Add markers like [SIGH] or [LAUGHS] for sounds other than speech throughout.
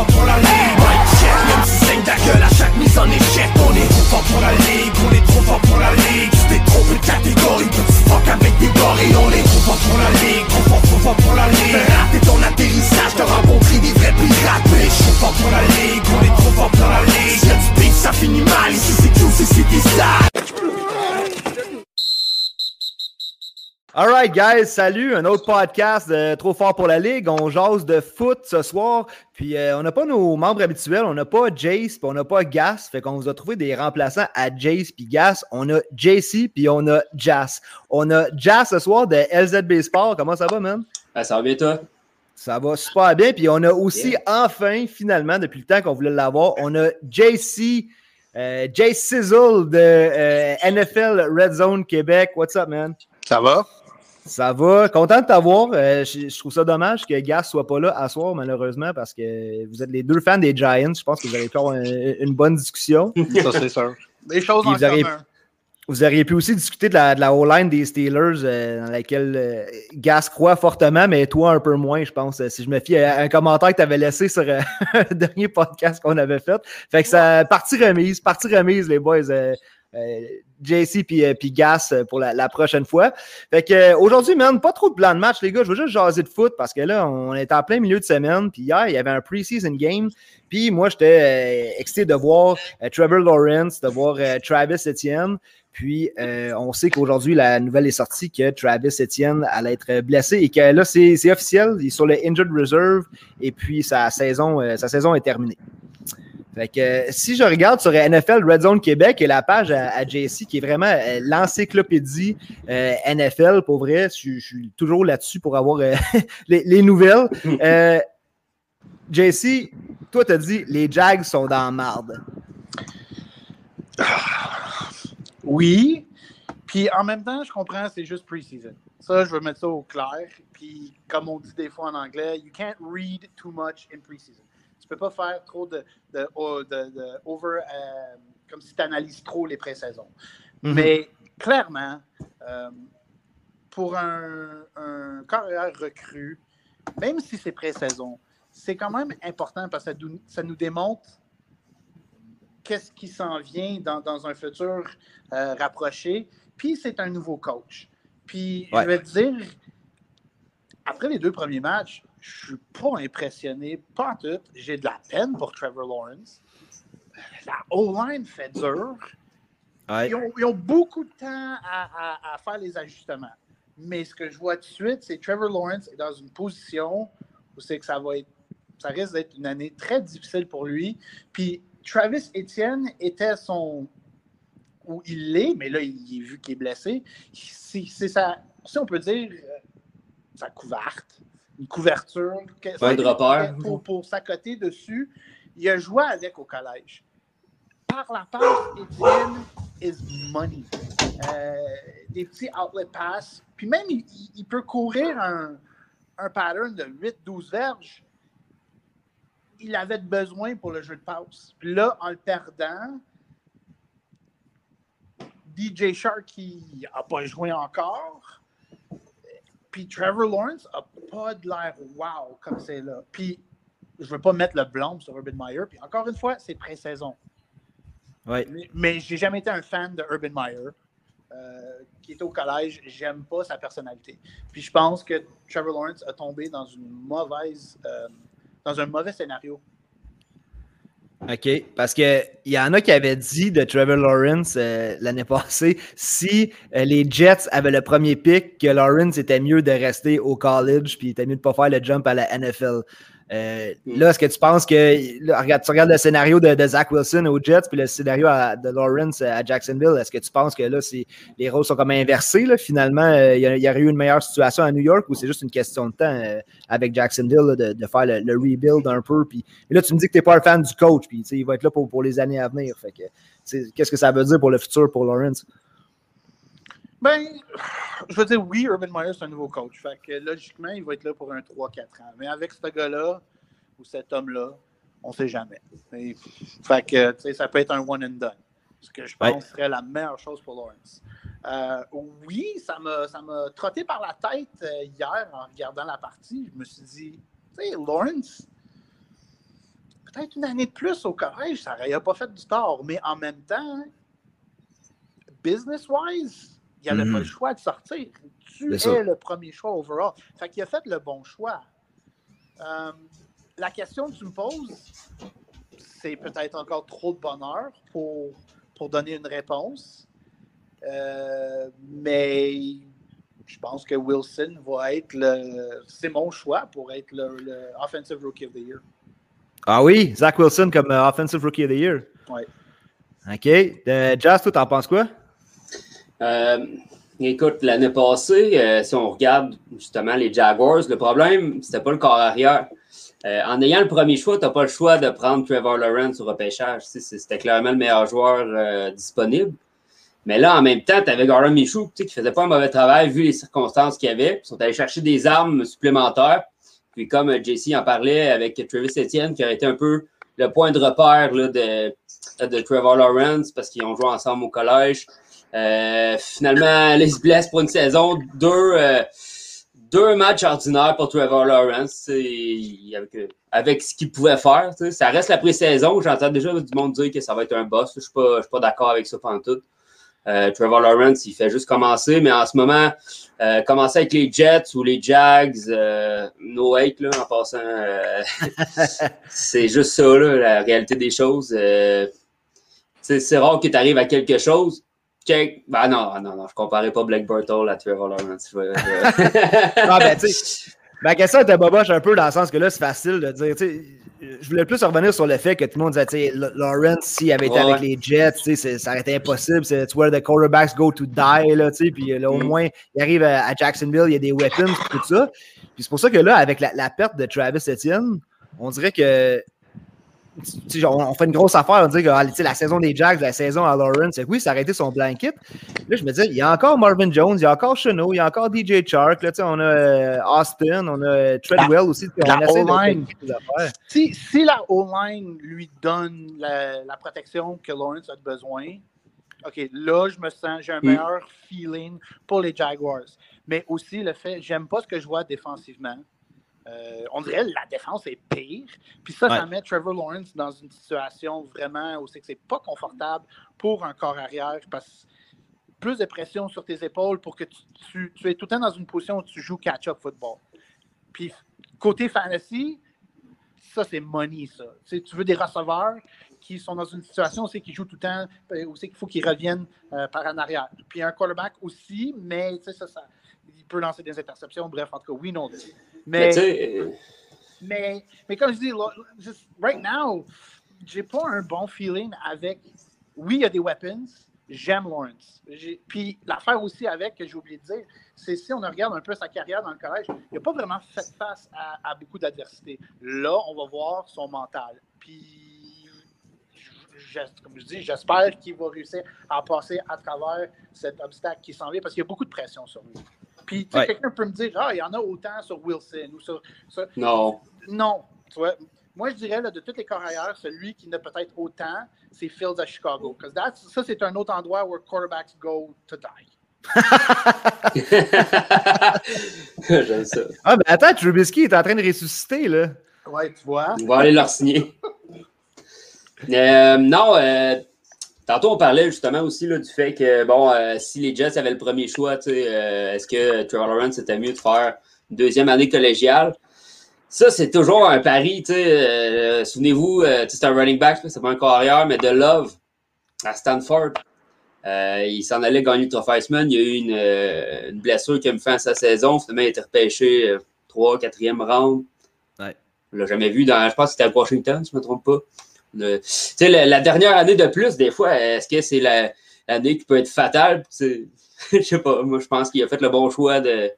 fort pour la Alright, guys, salut, un autre podcast de Trop fort pour la Ligue. On jase de foot ce soir. Puis euh, on n'a pas nos membres habituels, on n'a pas Jace, puis on n'a pas Gas. Fait qu'on vous a trouvé des remplaçants à Jace puis Gas. On a JC, puis on a Jas. On a Jas ce soir de LZB Sport. Comment ça va, man? Ah, ça va bien, toi? Ça va super bien. Puis on a aussi, enfin, finalement, depuis le temps qu'on voulait l'avoir, on a JC, euh, Jace Sizzle de euh, NFL Red Zone Québec. What's up, man? Ça va? Ça va. Content de t'avoir. Euh, je, je trouve ça dommage que Gas soit pas là à soir, malheureusement, parce que vous êtes les deux fans des Giants. Je pense que vous allez faire une, une bonne discussion. Ça, c'est sûr. Des choses Puis en vous auriez- commun. Vous auriez pu aussi discuter de la, de la O-line des Steelers, euh, dans laquelle euh, Gas croit fortement, mais toi un peu moins, je pense. Si je me fie à un commentaire que tu avais laissé sur [LAUGHS] le dernier podcast qu'on avait fait. Fait que ça, partie remise, partie remise, les boys. Euh, JC puis, euh, puis Gas euh, pour la, prochaine fois. Fait que aujourd'hui, man, pas trop de plan de match, les gars. Je veux juste jaser de foot parce que là, on est en plein milieu de semaine. Puis hier, il y avait un preseason game. Puis moi, j'étais excité de voir Trevor Lawrence, de voir Travis Etienne. Puis, on sait qu'aujourd'hui, la nouvelle est sortie que Travis Etienne allait être blessé et que là, c'est officiel. Il est sur le Injured Reserve et puis sa saison, sa saison est terminée. Fait que euh, si je regarde sur NFL Red Zone Québec et la page à, JC qui est vraiment euh, l'encyclopédie euh, NFL, pour vrai, je, suis toujours là-dessus pour avoir [LAUGHS] les, les nouvelles. JC, toi, t'as dit les Jags sont dans marde. Oui. Puis en même temps, je comprends, c'est juste preseason. Ça, je veux mettre ça au clair. Puis comme on dit des fois en anglais, you can't read too much in preseason. Tu peux pas faire trop de, de, de- de over, euh, comme si tu analyses trop les pré-saisons. Mhm. Mais clairement, euh, pour un, un carrière recru, même si c'est pré-saison, c'est quand même important parce que ça nous, ça nous démontre qu'est-ce qui s'en vient dans, dans un futur euh, rapproché. Puis c'est un nouveau coach. Puis Ouais. je vais te dire, après les deux premiers matchs, je suis pas impressionné, pas en tout. J'ai de la peine pour Trevor Lawrence. La O-line fait dur. Ouais. Ils ont, ils ont beaucoup de temps à, à- à faire les ajustements. Mais ce que je vois tout de suite, c'est que Trevor Lawrence est dans une position où c'est que ça va être, ça risque d'être une année très difficile pour lui. Puis Travis Etienne était son, où il l'est, mais là, il est vu qu'il est blessé. C'est sa, si on peut dire, euh, sa couverte, une couverture. Un dropper. Pour, pour s'accoter dessus. Il a joué avec au collège. Par la passe, Etienne is money. Euh, des petits outlet pass. Puis même, il peut courir un, un pattern de 8-12 verges. Il avait besoin pour le jeu de passe. Puis là, en le perdant, DJ Shark qui n'a pas joué encore. Puis Trevor Lawrence n'a pas de l'air wow comme c'est là. Puis je ne veux pas mettre le blâme sur Urban Meyer. Puis encore une fois, c'est pré-saison. Ouais. Mais, mais j'ai jamais été un fan de Urban Meyer. euh, qui était au collège, j'aime pas sa personnalité. Puis je pense que Trevor Lawrence a tombé dans une mauvaise, euh, dans un mauvais scénario. OK. Parce qu'il y en a qui avaient dit de Trevor Lawrence euh, l'année passée, si euh, les Jets avaient le premier pick, que Lawrence était mieux de rester au college, puis il était mieux de ne pas faire le jump à la NFL. Euh, Là, est-ce que tu penses que. regarde, tu regardes le scénario de, Zach Wilson aux Jets, puis le scénario de Lawrence à Jacksonville. Est-ce que tu penses que là, les rôles sont comme inversés? Finalement, euh, il y, aurait eu une meilleure situation à New York ou c'est juste une question de temps euh, avec Jacksonville de, faire le, rebuild un peu? Puis et là, tu me dis que tu n'es pas un fan du coach, puis il va être là pour, les années à venir. Qu'est-ce que ça veut dire pour le futur pour Lawrence? Ben, je veux dire, oui, Urban Meyer, c'est un nouveau coach. Fait que logiquement, il va être là pour un 3-4 ans. Mais avec ce gars-là, ou cet homme-là, on ne sait jamais. Et- fait que, tu sais, ça peut être un one and done. Ce que je pense Ouais. serait la meilleure chose pour Lawrence. Euh, oui, ça m'a ça m'a trotté par la tête euh, hier en regardant la partie. Je me suis dit, tu sais, Lawrence, peut-être une année de plus au collège, ça n'aurait pas fait du tort. Mais en même temps, business-wise, il n'y avait pas le Mhm. choix de sortir. Tu es ça. le premier choix overall. Fait qu'il a fait le bon choix. Euh, la question que tu me poses, c'est peut-être encore trop de bonheur pour, pour donner une réponse. Euh, mais je pense que Wilson va être le. C'est mon choix pour être le, le Offensive Rookie of the Year. Ah oui, Zach Wilson comme euh, Offensive Rookie of the Year. Ouais. OK. Jazz, toi, t'en penses quoi? Euh, écoute, l'année passée, euh, si on regarde justement les Jaguars, le problème, c'était pas le corps arrière. Euh, en ayant le premier choix, tu n'as pas le choix de prendre Trevor Lawrence au repêchage. C'était clairement le meilleur joueur disponible. Mais là, en même temps, tu avais Gardner Michou qui faisait pas un mauvais travail vu les circonstances qu'il y avait. Ils sont allés chercher des armes supplémentaires. Puis comme JC en parlait avec Travis Etienne, qui a été un peu le point de repère de, de Trevor Lawrence parce qu'ils ont joué ensemble au collège. Euh, finalement, il se blesse pour une saison. Deux, euh, deux matchs ordinaires pour Trevor Lawrence. Avec, avec ce qu'il pouvait faire. Ça reste la pré-saison. J'entends déjà du monde dire que ça va être un boss. Je ne suis pas, pas d'accord avec ça pendant tout. Euh, Trevor Lawrence, il fait juste commencer, mais en ce moment, euh, commencer avec les Jets ou les Jags, euh, no hate, là, en passant, euh, [LAUGHS] c'est juste ça, là, la réalité des choses. Euh, c'est rare que tu arrives à quelque chose. Ben non, non, non, je comparais pas Black Berthold à Trevor Lawrence. [LAUGHS] Ah, ben, tu sais, ma question était boboche un peu dans le sens que là, c'est facile de dire, tu sais, je voulais plus revenir sur le fait que tout le monde disait, tu sais, Lawrence, s'il avait été Ouais, avec les Jets, tu sais, c'est- ça aurait été impossible. C'est where the quarterbacks go to die, là, tu sais, puis là, au Mm. moins, il arrive à, à Jacksonville, il y a des weapons, tout ça. Puis c'est pour ça que là, avec la, la perte de Travis Etienne, on dirait que on, on fait une grosse affaire, on dit que ah, la saison des Jacks, la saison à Lawrence, oui, ça aurait été son blanket. Là, je me dis, il y a encore Marvin Jones, il y a encore Chenot, il y a encore DJ Chark, là, on a euh, Austin, on a Treadwell aussi. la O-line. Si, si la O-line lui donne la, la protection que Lawrence a besoin, OK, là, je me sens, j'ai un Mm. meilleur feeling pour les Jaguars. Mais aussi le fait, j'aime pas ce que je vois défensivement. Euh, on dirait que la défense est pire. Puis ça, ça met Trevor Lawrence dans une situation vraiment où c'est que c'est pas confortable pour un corps arrière parce plus de pression sur tes épaules pour que tu, tu, tu es tout le temps dans une position où tu joues catch-up football. Puis côté fantasy, ça, c'est money, ça. Tu, veux des receveurs qui sont dans une situation où c'est qu'ils jouent tout le temps, euh, où c'est qu'il faut qu'ils reviennent euh, par en arrière. Puis un quarterback aussi, mais tu sais, ça, ça, peut lancer des interceptions. Bref, en tout cas, oui, non. Mais Mais, mais, mais comme je dis, just right now, j'ai pas un bon feeling avec. Oui, il y a des weapons. J'aime Lawrence. Puis l'affaire aussi avec, que j'ai oublié de dire, c'est si on regarde un peu sa carrière dans le collège, il n'a pas vraiment fait face à, à beaucoup d'adversité. Là, on va voir son mental. Puis, je- comme je dis, j'espère qu'il va réussir à passer à travers cet obstacle qui s'en vient parce qu'il y a beaucoup de pression sur lui. Puis, tu sais, Ouais. quelqu'un peut me dire, ah, il y en a autant sur Wilson ou sur, sur- non. non. Tu vois, moi, je dirais, là, de tous les carrières, celui qui n'a peut-être autant, c'est Fields à Chicago. Parce que ça, c'est un autre endroit où quarterbacks go to die. [LAUGHS] J'aime ça. Ah, ben attends, Trubisky est en train de ressusciter, là. Ouais, tu vois. On va aller leur signer. Euh, non, euh, tantôt on parlait justement aussi là, du fait que bon, euh, si les Jets avaient le premier choix, tu sais, euh, est-ce que Trevor Lawrence était mieux de faire une deuxième année collégiale? Ça, c'est toujours un pari, tu sais. euh, Souvenez-vous, euh, c'est un running back, c'est pas un carrière, mais de Love à Stanford. Euh, il s'en allait gagner le trophée Heisman. Il y a eu une, une blessure qui a mis fin à sa saison. Finalement, il a été repêché euh, 3 4e round. Ouais. On l'a jamais vu dans. Je pense que c'était à Washington, si je ne me trompe pas. Le- Tu sais, la, la dernière année de plus, des fois, est-ce que c'est la- l'année qui peut être fatale? [LAUGHS] Je sais pas. Moi, je pense qu'il a fait le bon choix de.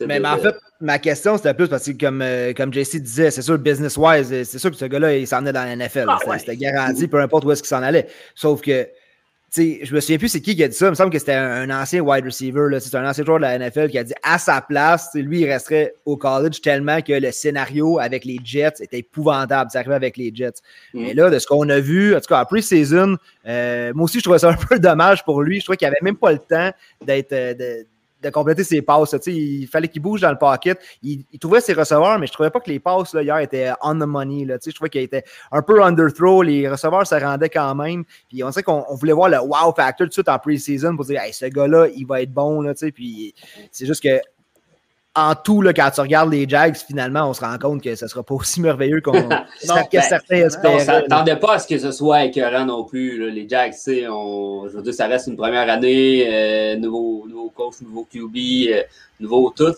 de- Mais, de- mais en fait, ma question, c'était plus parce que, comme, euh, comme JC disait, c'est sûr, business-wise, euh, c'est sûr que ce gars-là, il s'en venait dans la NFL. Ah C'était- ouais. C'était garanti, peu importe où est-ce qu'il s'en allait. Sauf que, tu sais, je me souviens plus c'est qui qui a dit ça. Il me semble que c'était un, un ancien wide receiver. C'est un ancien joueur de la NFL qui a dit à sa place, lui, il resterait au college tellement que le scénario avec les Jets était épouvantable. Ça arrivait avec les Jets. Mm. Mais là, de ce qu'on a vu, en tout cas, en pre-season, euh, moi aussi, je trouvais ça un [LAUGHS] peu dommage pour lui. Je trouvais qu'il avait même pas le temps d'être. euh, de- de compléter ses passes. Il fallait qu'il bouge dans le pocket. Il, trouvait ses receveurs, mais je trouvais pas que les passes hier étaient on the money. Là, je trouvais qu'il était un peu underthrow. Les receveurs se rendaient quand même. Puis on sait qu'on voulait voir le wow factor tout de suite en pre-season pour dire ce gars-là, il va être bon. C'est juste que en tout, là, quand tu regardes les Jags, finalement, on se rend compte que ce ne sera pas aussi merveilleux qu'on [LAUGHS] ben, certains espéraient. On ne s'attendait pas à ce que ce soit écœurant non plus. Les Jags, on, je veux dire, ça reste une première année, euh, nouveau, nouveau coach, nouveau QB, euh, nouveau tout.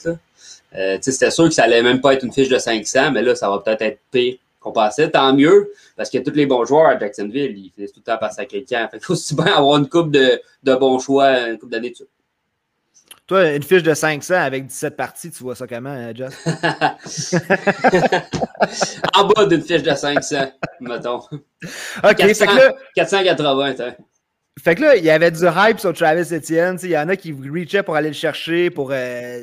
Euh, C'était sûr que ça allait même pas être une fiche de 500, mais là, ça va peut-être être pire qu'on pensait. Tant mieux, parce que tous les bons joueurs à Jacksonville, ils finissent tout le temps par sacrifier. Il faut aussi bien avoir une coupe de, de bons choix, une coupe d'années dessus. Toi, une fiche de 500 avec 17 parties, tu vois ça comment, euh, Josh? en bas d'une fiche de 500, mettons. OK, 400, fait que là, 480, Fait que là, il y avait du hype sur Travis Etienne. Il y en a qui reachaient pour aller le chercher pour. Euh,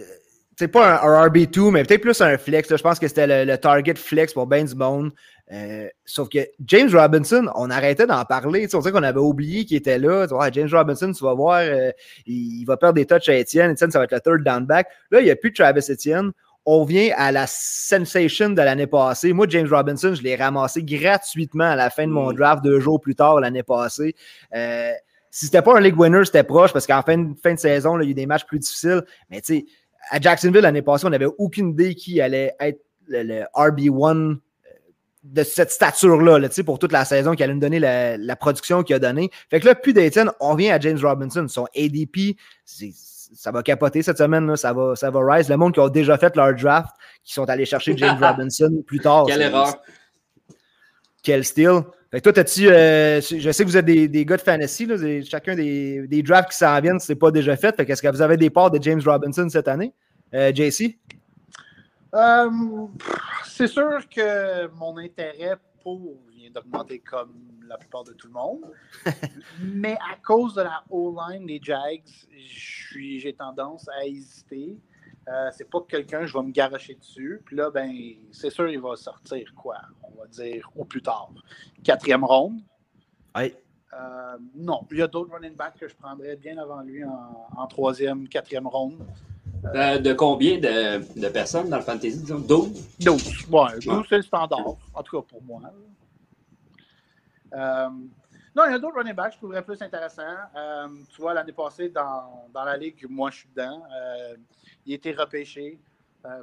c'est pas un, RB2, mais peut-être plus un flex. Je pense que c'était le, target flex pour Ben Bone. Euh, sauf que James Robinson, on arrêtait d'en parler. On sait qu'on avait oublié qu'il était là. James Robinson, tu vas voir, euh, il, va perdre des touches à Etienne. Etienne, ça va être le third down back. Là, il n'y a plus de Travis Etienne. On vient à la sensation de l'année passée. Moi, James Robinson, je l'ai ramassé gratuitement à la fin de mon mm. draft deux jours plus tard l'année passée. Euh, si c'était pas un league winner, c'était proche parce qu'en fin, fin, de saison, là, il y a eu des matchs plus difficiles. Mais tu sais, à Jacksonville l'année passée, on n'avait aucune idée qui allait être le RB1 de cette stature-là, là, pour toute la saison, qui allait nous donner la, production qu'il a donnée. Fait que là, plus d'Etienne, on vient à James Robinson. Son ADP, ça va capoter cette semaine, là, ça, va, ça va rise. Le monde qui a déjà fait leur draft, qui sont allés chercher James [LAUGHS] Robinson plus tard. Quelle erreur! Quel style. Fait que toi, t'as-tu. Euh, je sais que vous êtes des, des gars de fantasy, là, chacun des, des drafts qui s'en viennent, c'est pas déjà fait. Fait qu'est-ce que vous avez des parts de James Robinson cette année? Euh, JC? Euh, c'est sûr que mon intérêt pour vient d'augmenter comme la plupart de tout le monde. [LAUGHS] Mais à cause de la O-line des Jags, j'ai tendance à hésiter. Euh, c'est pas quelqu'un, je vais me garocher dessus. Puis là, ben, c'est sûr, il va sortir quoi? On va dire au plus tard. Quatrième ronde. Oui. Euh, non, il y a d'autres running backs que je prendrais bien avant lui en, en troisième, quatrième ronde. Euh, de combien de, de, personnes dans le fantasy, disons? 12? 12. Ouais, 12, c'est le standard, en tout cas pour moi. Euh, non, il y a d'autres running backs que je trouverais plus intéressants. Euh, tu vois, l'année passée, dans, dans, la ligue, moi je suis dedans, il était repêché.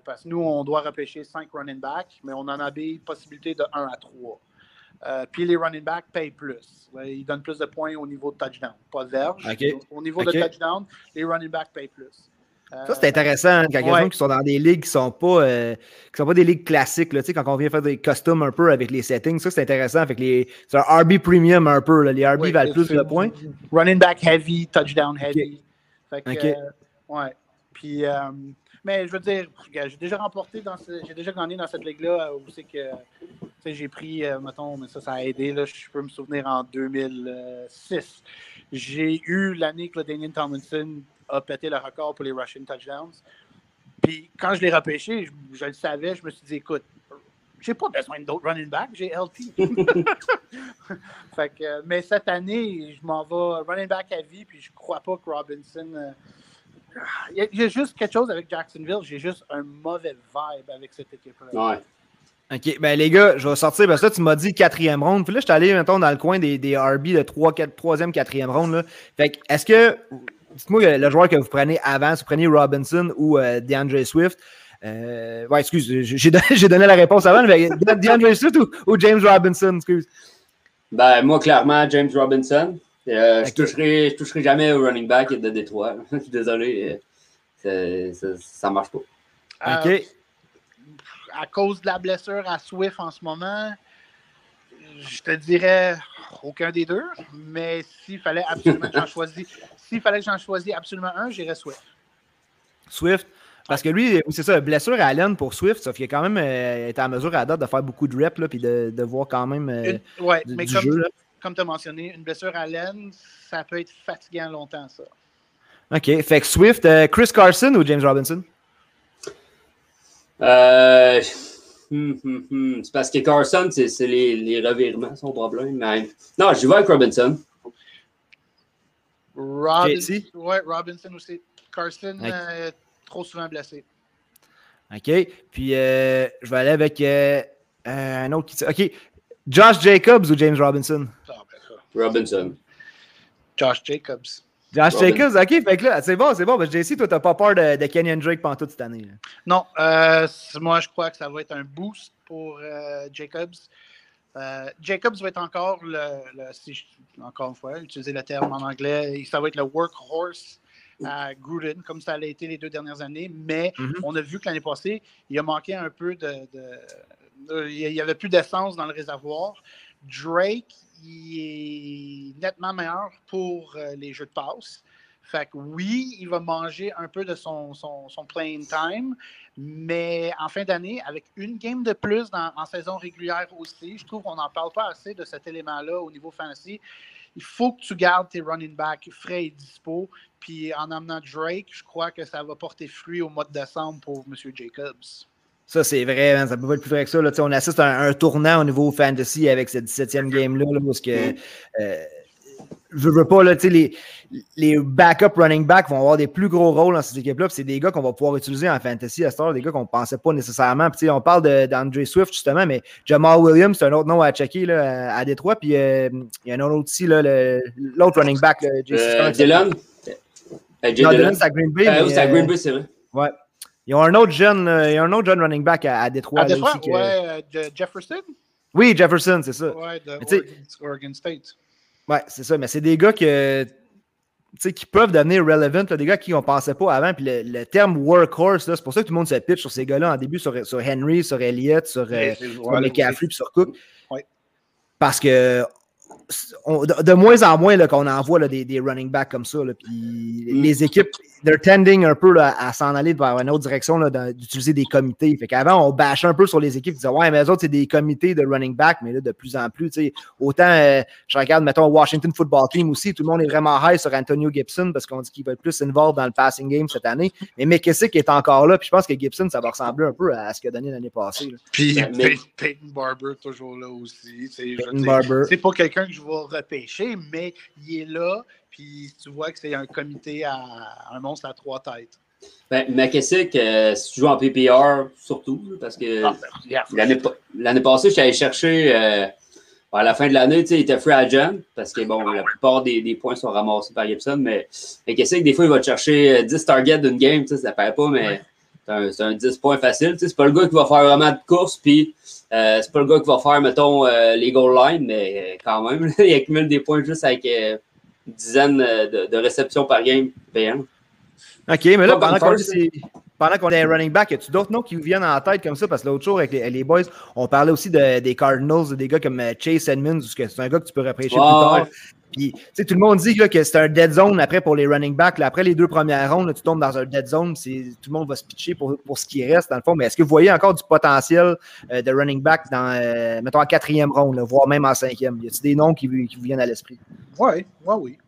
parce que nous, on doit repêcher 5 running backs, mais on en a des possibilités de 1 à 3. puis les running backs payent plus. Ils donnent plus de points au niveau de touchdown. Pas de verge. Au niveau de touchdown, les running backs payent plus. Ça, c'est intéressant hein, quand il y a des gens qui sont dans des ligues qui ne sont, pas, euh, sont pas des ligues classiques. Là, quand on vient faire des customs un peu avec les settings, ça, c'est intéressant. Avec les, c'est un RB premium un peu. Là. Les RB valent plus de points. Running back heavy, touchdown heavy. Fait que, euh, ouais. Puis, euh, mais je veux dire, j'ai déjà remporté, dans j'ai déjà gagné dans cette ligue-là où c'est que j'ai pris, mettons, mais ça, ça a aidé. Là, je peux me souvenir en 2006. J'ai eu l'année que le Daniel Tomlinson a pété le record pour les rushing touchdowns. Puis quand je l'ai repêché, je, le savais, je me suis dit, écoute, j'ai pas besoin d'autres running back, j'ai LT. [LAUGHS] fait que, mais cette année, je m'en vais running back à vie, puis je crois pas que Robinson. Euh, il, y a, juste quelque chose avec Jacksonville, j'ai juste un mauvais vibe avec cette équipe-là. Ouais. OK, ben les gars, je vais sortir parce que là, tu m'as dit quatrième ronde. Puis là, je suis allé, mettons, dans le coin des, des RB de 3, 4, 3e, 4e ronde. Là. Fait que, est-ce que dites-moi le joueur que vous prenez avant, si vous prenez Robinson ou euh, DeAndre Swift. Euh, ouais, excuse, j'ai [LAUGHS] donné, la réponse avant, mais DeAndre Swift ou, James Robinson, excuse? Ben, moi, clairement, James Robinson. Euh, je, toucherai, je toucherai jamais au running back de Détroit. [LAUGHS] je suis désolé. Ça, ça, marche pas. OK. à cause de la blessure à Swift en ce moment, je te dirais aucun des deux, mais s'il fallait absolument que j'en choisisse, [LAUGHS] s'il fallait que j'en choisisse absolument un, j'irais Swift. Swift. Parce que lui, c'est ça, blessure à Allen pour Swift, sauf qu'il a quand même euh, été en mesure à date de faire beaucoup de reps puis de, de, voir quand même euh, ouais, mais comme, jeu. Comme tu as mentionné, une blessure à Allen, ça peut être fatigant longtemps, ça. OK. Fait que Swift, euh, Chris Carson ou James Robinson? Euh, Hum, hum, hum. C'est parce que Carson, c'est les, les, revirements, son problème. Mais... Non, je vais avec Robinson. Robinson. Ouais, Robinson aussi. Carson, euh, trop souvent blessé. OK. Puis, euh, je vais aller avec un autre qui. OK. Josh Jacobs ou James Robinson? Robinson. Josh Jacobs. Josh Robin- Jacobs, OK. Fait que là, c'est bon, c'est bon. JC, toi, t'as pas peur de, de Kenyon Drake pendant toute cette année. là. Non, euh, moi, je crois que ça va être un boost pour euh, Jacobs. Euh, Jacobs va être encore le, le- si je- encore une fois, utiliser le terme en anglais, ça va être le workhorse à Gruden, comme ça l'a été les deux dernières années. Mais Mhm. on a vu que l'année passée, il a manqué un peu de. de- de- il y avait plus d'essence dans le réservoir. Drake, il est nettement meilleur pour euh, les jeux de passe. Fait que oui, il va manger un peu de son, son, playing time, mais en fin d'année, avec une game de plus dans- en saison régulière aussi, je trouve qu'on n'en parle pas assez de cet élément-là au niveau fantasy. Il faut que tu gardes tes running backs frais et dispo. Puis en amenant Drake, je crois que ça va porter fruit au mois de décembre pour M. Jacobs. Ça, c'est vrai, ça peut pas être plus vrai que ça. Là. On assiste à un, un tournant au niveau fantasy avec cette 17e game-là, là, parce que euh, je veux pas, là, les, les backup running backs vont avoir des plus gros rôles dans ces équipes-là. puis C'est des gars qu'on va pouvoir utiliser en fantasy à cette heure, des gars qu'on ne pensait pas nécessairement. Puis, on parle d'Andre Swift, justement, mais Jamal Williams, c'est un autre nom à checker là, à, Détroit. Puis euh, il y en a un autre aussi, l'autre running back. Là, Euh? Dylan. Euh, Non. Dylan, c'est à Green Bay. Euh, c'est à Green Bay, c'est vrai. Ouais. Ils ont un autre jeune, euh, il y a un autre jeune running back à, à Détroit. À Détroit, aussi, que- ouais, euh, Je- Jefferson, Oui, Jefferson, c'est ça. ouais, de Oregon, Oregon State. Ouais, c'est ça. Mais c'est des gars que, tu sais, qui peuvent devenir relevant, là, des gars qui on pensait pas avant. Puis le, le terme workhorse, c'est pour ça que tout le monde se pitch sur ces gars-là en début, sur, sur Henry, sur Elliott, sur, euh, sur McCaffrey, puis sur Cook. Ouais. Parce que on- de, de moins en moins qu'on en voit là, des, des running backs comme ça. là, puis Mm. les équipes, they're tending un peu là, à s'en aller vers une autre direction d'utiliser des comités. Fait qu'avant, on bâchait un peu sur les équipes, disait Ouais, mais eux autres, c'est des comités de running back, mais là, de plus en plus, tu sais, autant euh, je regarde, mettons, Washington Football Team aussi, tout le monde est vraiment high sur Antonio Gibson parce qu'on dit qu'il va être plus involved dans le passing game cette année. Mais McKissick est encore là, puis je pense que Gibson, ça va ressembler un peu à ce qu'il a donné l'année passée. là. Puis Pey- Peyton Barber, toujours là aussi. C'est pas quelqu'un que je vais repêcher, mais il est là. Puis tu vois que c'est un comité à un monstre à trois têtes. Ben, McKessick, euh, si tu joues en PPR, surtout, parce que Ah, ben, l'année pa- l'année passée, je suis allé chercher euh, à la fin de l'année, tu sais, il était free agent, parce que bon, la plupart des, des points sont ramassés par Gibson, mais McKessick, des fois, il va te chercher euh, 10 targets d'une game, ça paraît pas, mais c'est un, c'est un 10 points facile. tu sais, C'est pas le gars qui va faire vraiment de course, puis euh, c'est pas le gars qui va faire, mettons, euh, les goal line, mais euh, quand même, [LAUGHS] il accumule des points juste avec euh, une dizaine de, de réceptions par game payant. OK, mais là, pendant qu'on est, pendant qu'on est running back, y a-tu d'autres noms qui vous viennent en tête comme ça? Parce que l'autre jour, avec les, les boys, on parlait aussi de- des Cardinals, des gars comme Chase Edmonds, c'est un gars que tu peux repêcher Ouais, plus tard. Puis, tu sais, tout le monde dit là, que c'est un dead zone après pour les running backs. Là, après les deux premières rondes, là, tu tombes dans un dead zone, tout le monde va se pitcher pour, pour ce qui reste, dans le fond. Mais est-ce que vous voyez encore du potentiel euh, de running back dans, euh, mettons, en quatrième ronde, voire même en cinquième? Y a-t-il des noms qui, vous- qui vous viennent à l'esprit? Ouais, ouais, oui.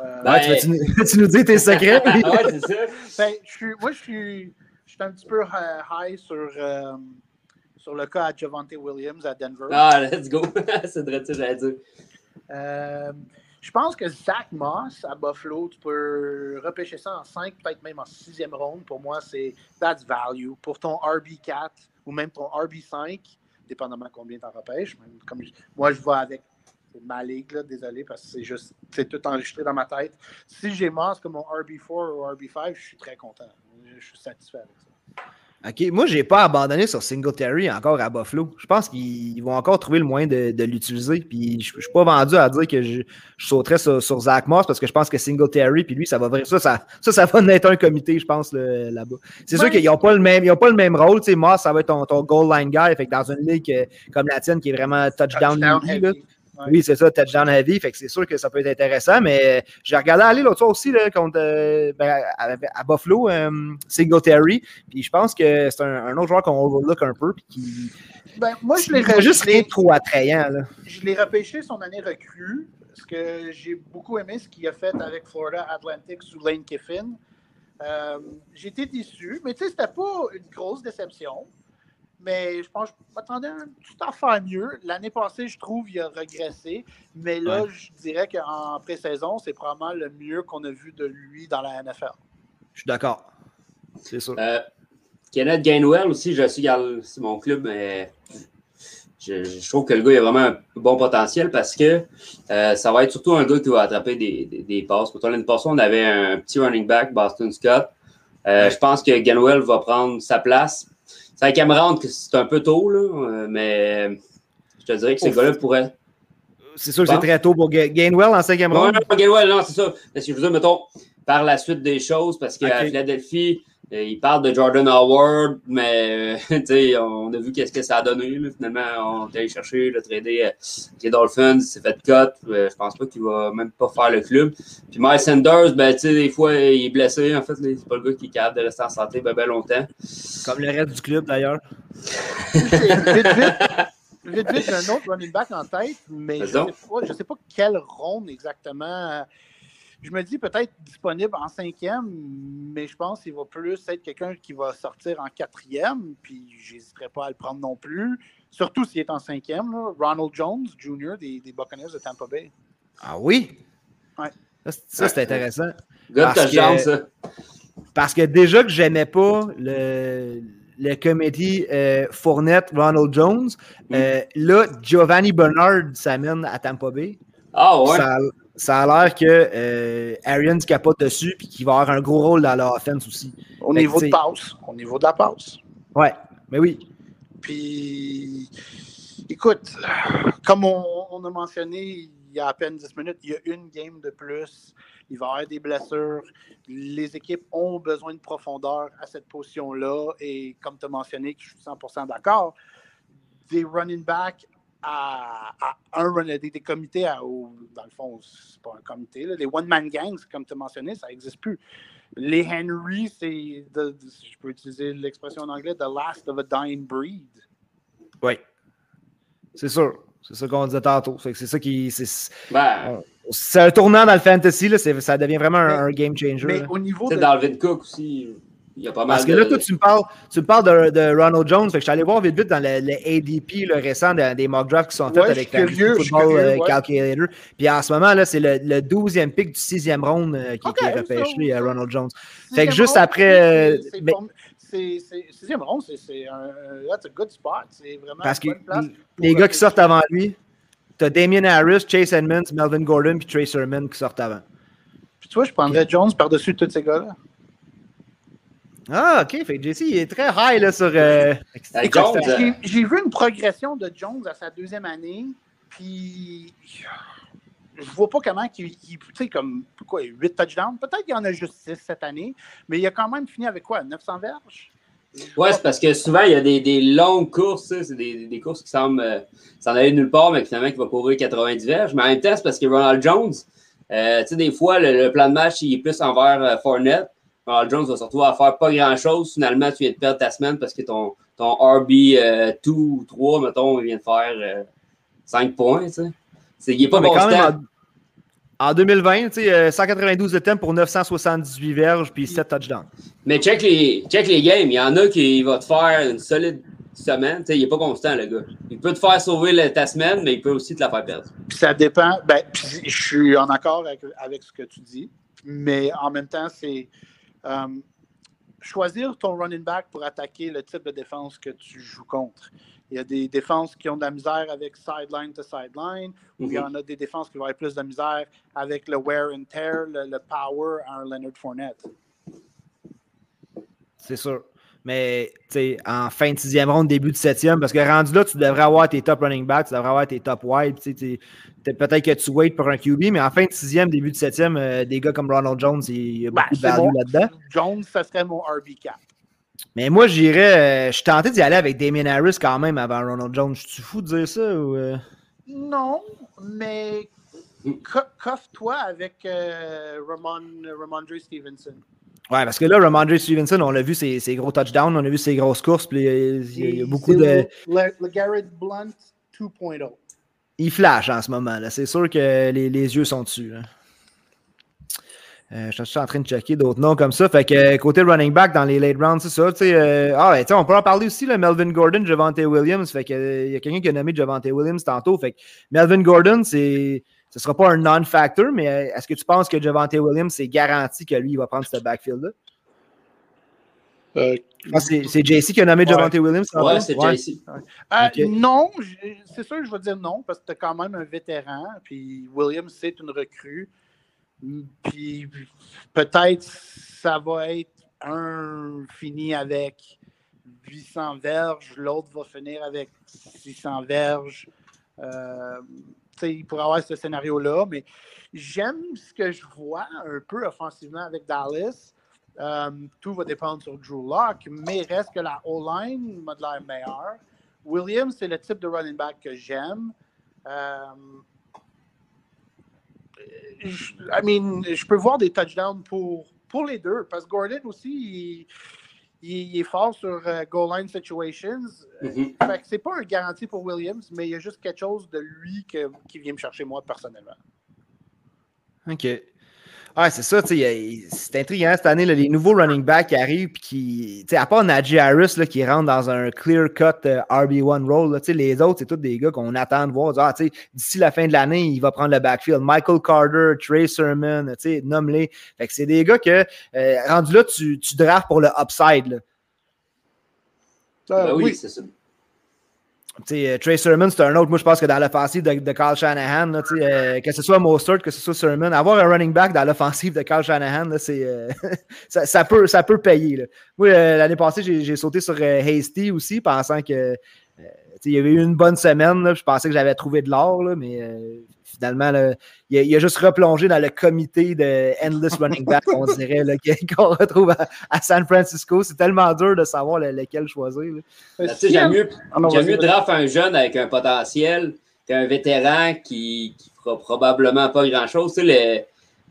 Euh, Ben, Ouais, tu, vas-tu, nous- [LAUGHS] tu nous dis tes secrets? [LAUGHS] ouais, ça. ben, je suis, moi, je suis, je suis un petit peu high sur, euh, sur le cas à Javante Williams à Denver. Ah, let's go. [LAUGHS] c'est vrai, ça, j'allais dire. Euh, je pense que Zach Moss à Buffalo, tu peux repêcher ça en 5, peut-être même en sixième ronde. Pour moi, c'est that's value. Pour ton RB4 ou même ton RB5, dépendamment combien tu en repêches. Moi, je vais avec ma ligue, désolé, parce que c'est juste c'est tout enregistré dans ma tête. Si j'ai Moss comme mon RB4 ou RB5, je suis très content. Je suis satisfait avec ça. OK, moi, j'ai pas abandonné sur Singletary encore à Buffalo. Je pense qu'ils vont encore trouver le moyen de, de l'utiliser. Puis je, je suis pas vendu à dire que je, je sauterais sur, sur Zach Moss parce que je pense que Singletary, puis lui, ça va. Ça, ça, ça, ça va naître un comité, je pense, là-bas. C'est sûr qu'ils n'ont pas le même. Ils ont pas le même rôle. Tu sais, Moss, ça va être ton, ton goal line guy. Fait que dans une ligue euh, comme la tienne qui est vraiment touchdown, Touchdown heavy, là. Oui, c'est ça, touchdown heavy. Fait que c'est sûr que ça peut être intéressant, mais euh, j'ai regardé aller l'autre soir aussi là, contre, euh, ben, à, à Buffalo, euh, Singletary. Puis je pense que c'est un, un autre joueur qu'on overlook un peu. Puis qui Ben, moi, je l'ai juste rien de trop attrayant. Là. Je l'ai repêché son année recrue, parce que j'ai beaucoup aimé ce qu'il a fait avec Florida Atlantic sous Lane Kiffin. Euh, été déçu, mais tu sais, c'était pas une grosse déception. Mais je pense que je m'attendais à un petit affaire mieux. L'année passée, je trouve il a régressé. Mais là, Ouais. je dirais qu'en pré-saison, c'est probablement le mieux qu'on a vu de lui dans la NFL. Je suis d'accord. C'est sûr. Euh, Kenneth Gainwell aussi, je suis c'est mon club, mais je, trouve que le gars il a vraiment un bon potentiel parce que euh, ça va être surtout un gars qui va attraper des, des, passes. Pour l'année passée, on avait un petit running back, Boston Scott. Euh, je pense que Gainwell va prendre sa place. C'est avec Cameron que c'est un peu tôt, là, euh, mais je te dirais que ces gars-là pourraient. C'est sûr que c'est très tôt pour Gainwell en cinquième round. Non, Gainwell, non, c'est ça. Parce que je veux dire, mettons, par la suite des choses, parce qu'à Philadelphie, euh, il parle de Jordan Howard, mais euh, [LAUGHS] on a vu qu'est-ce que ça a donné. Finalement, on est allé chercher, le trader euh, les Dolphins, il s'est fait cut. je pense pas qu'il va même pas faire le club. Puis Miles Sanders, ben, des fois, il est blessé. En fait, c'est pas le gars qui est capable de rester en santé ben, ben longtemps. Comme le reste du club, d'ailleurs. vite, vite, vite, vite, j'ai un autre running back en tête, mais je sais, pas, je sais pas quelle ronde exactement je me dis peut-être disponible en cinquième, mais je pense qu'il va plus être quelqu'un qui va sortir en quatrième, puis j'hésiterai pas à le prendre non plus, surtout s'il est en cinquième. Ronald Jones Jr. des, des, Buccaneers de Tampa Bay. Ah oui? Ouais. Ça, c'est intéressant. Parce que, ça. parce que déjà que j'aimais pas le, le comédie euh, Fournette Ronald Jones, mm. euh, là, Giovanni Bernard s'amène à Tampa Bay. Ah ouais? ça a l'air que euh, Arians capote dessus et qu'il va avoir un gros rôle dans l'offense aussi. Au niveau de passe. Au niveau de la passe. Ouais, mais oui. Puis, écoute, comme on, a mentionné il y a à peine 10 minutes, il y a une game de plus. Il va y avoir des blessures. Les équipes ont besoin de profondeur à cette position-là. Et comme tu as mentionné, je suis 100% d'accord, des running backs à, un des, des comités, à, dans le fond, c'est pas un comité, là, les one-man gangs, comme tu as mentionné, ça n'existe plus. Les Henry, c'est, je peux utiliser l'expression en anglais, the last of a dying breed. Oui, c'est sûr. C'est ça qu'on disait tantôt. C'est ça qui. C'est ben, un tournant dans le fantasy, là, ça devient vraiment un, game changer. Mais au niveau de. Dalvin Cook aussi. Parce que là, toi, tu me parles, tu me parles de, de, Ronald Jones. Fait que je suis allé voir vite vite dans le, ADP le récent des mock drafts qui sont faits avec le Football euh, Calculator. Puis en ce moment, là, c'est le, le 12e pick du 6e round euh, qui, okay, est repêché à Ronald Jones. Fait que juste après. C'est 6e round, c'est un. That's a good spot. C'est vraiment. Parce que les gars qui sortent avant lui, tu as Damien Harris, Chase Edmonds, Melvin Gordon puis Trey Sermon qui sortent avant. Puis tu vois, je prendrais Jones par-dessus tous ces gars-là. Ah, OK. Fait JC, il est très high là, sur. Euh, J'ai vu une progression de Jones à sa deuxième année. Puis. Je vois pas comment il. Tu sais, comme. Quoi, 8 touchdowns? Peut-être qu'il y en a juste 6 cette année. Mais il a quand même fini avec quoi 900 verges? Ouais, c'est parce que souvent, il y a des, des longues courses. C'est des, des, courses qui semblent euh, s'en aller nulle part, mais finalement, qui va courir 90 verges. Mais en même temps, c'est parce que Ronald Jones, euh, tu sais, des fois, le, plan de match, il est plus envers euh, Fournette. Ronald Jones va se retrouver à faire pas grand-chose. Finalement, tu viens de perdre ta semaine parce que ton, ton RB 2 euh, ou 3, mettons, il vient de faire 5 euh, points. Tu sais. il n'est pas bon en, 2020, tu sais, 192 de thème pour 978 verges puis 7 touchdowns. Mais check les, check les games. Il y en a qui vont te faire une solide semaine. Tu sais, il n'est pas constant, le gars. Il peut te faire sauver ta semaine, mais il peut aussi te la faire perdre. ça dépend. Ben, je suis en accord avec, avec ce que tu dis, mais en même temps, c'est euh, choisir ton running back pour attaquer le type de défense que tu joues contre. Il y a des défenses qui ont de la misère avec sideline to sideline, ou il y en a des défenses qui vont avoir plus de misère avec le wear and tear, le, power à un Leonard Fournette. C'est sûr. Mais en fin de sixième ronde, début de septième, parce que rendu là, tu devrais avoir tes top running backs, tu devrais avoir tes top wide. Peut-être que tu wait pour un QB, mais en fin de sixième, début de septième, euh, des gars comme Ronald Jones, il y a beaucoup ben, de value là-dedans. Jones, ça serait mon RB4. Mais moi, j'irais. Euh, je suis tenté d'y aller avec Damien Harris quand même avant Ronald Jones. Je suis fou de dire ça ou. Euh? Non, mais coffre-toi avec Ramon, Ramondre Stevenson. Ouais, parce que là, Ramondre Stevenson, on l'a vu ses, gros touchdowns, on a vu ses grosses courses, puis il y a, beaucoup de. Le, Garrett Blunt 2.0. Il flash en ce moment. là. C'est sûr que les, yeux sont dessus. Euh, je suis en train de checker d'autres noms comme ça. Fait que côté running back dans les late rounds, c'est ça. Euh, ah, ouais, on peut en parler aussi, là, Melvin Gordon, Javante Williams. Fait que il y a quelqu'un qui a nommé Javante Williams tantôt. Fait que Melvin Gordon, c'est ce ne sera pas un non-factor, mais est-ce que tu penses que Javante Williams, c'est garanti que lui, il va prendre ce backfield-là? Euh, ah, c'est JC qui a nommé Javante Williams. Ouais, c'est JC. Euh, non, c'est sûr que je vais dire non, parce que tu quand même un vétéran, puis Williams, c'est une recrue. Puis peut-être ça va être un fini avec 800 verges, l'autre va finir avec 600 verges. Euh, il pourrait avoir ce scénario-là, mais j'aime ce que je vois un peu offensivement avec Dallas. Euh, tout va dépendre sur Drew Locke, mais reste que la O-line m'a de l'air meilleure. Williams, c'est le type de running back que j'aime. Euh, je, I mean, je peux voir des touchdowns pour, pour les deux, parce que Gordon aussi, il, est fort sur euh, goal line situations. Mm-hmm. c'est pas un garantie pour Williams, mais il y a juste quelque chose de lui qui vient me chercher moi personnellement. OK. Ouais, c'est ça, c'est intriguant cette année, les nouveaux running backs qui arrivent, puis qui, à part Najee Harris là, qui rentre dans un clear-cut euh, RB1 role, là, les autres, c'est tous des gars qu'on attend de voir. Ah, d'ici la fin de l'année, il va prendre le backfield. Michael Carter, Trey Sermon, nomme-les. Fait que c'est des gars que, euh, rendu là, tu, tu drafts pour le upside. Là. Ben oui, oui. c'est ça. Euh, Trey Sermon, c'est un autre. Moi, je pense que dans l'offensive de, Kyle Shanahan, euh, que ce soit Mostert, que ce soit Sermon, avoir un running back dans l'offensive de Kyle Shanahan, euh, [LAUGHS] ça, peut, ça peut payer. Moi, l'année passée, j'ai sauté sur Hasty aussi, pensant que il y avait eu une bonne semaine. je pensais que j'avais trouvé de l'or, mais finalement, il, a, juste replongé dans le comité de Endless Running Back, on [LAUGHS] dirait, qu'on retrouve à, San Francisco. C'est tellement dur de savoir lequel choisir. J'aime mieux, ah mieux draft un jeune avec un potentiel qu'un vétéran qui ne fera probablement pas grand-chose. le,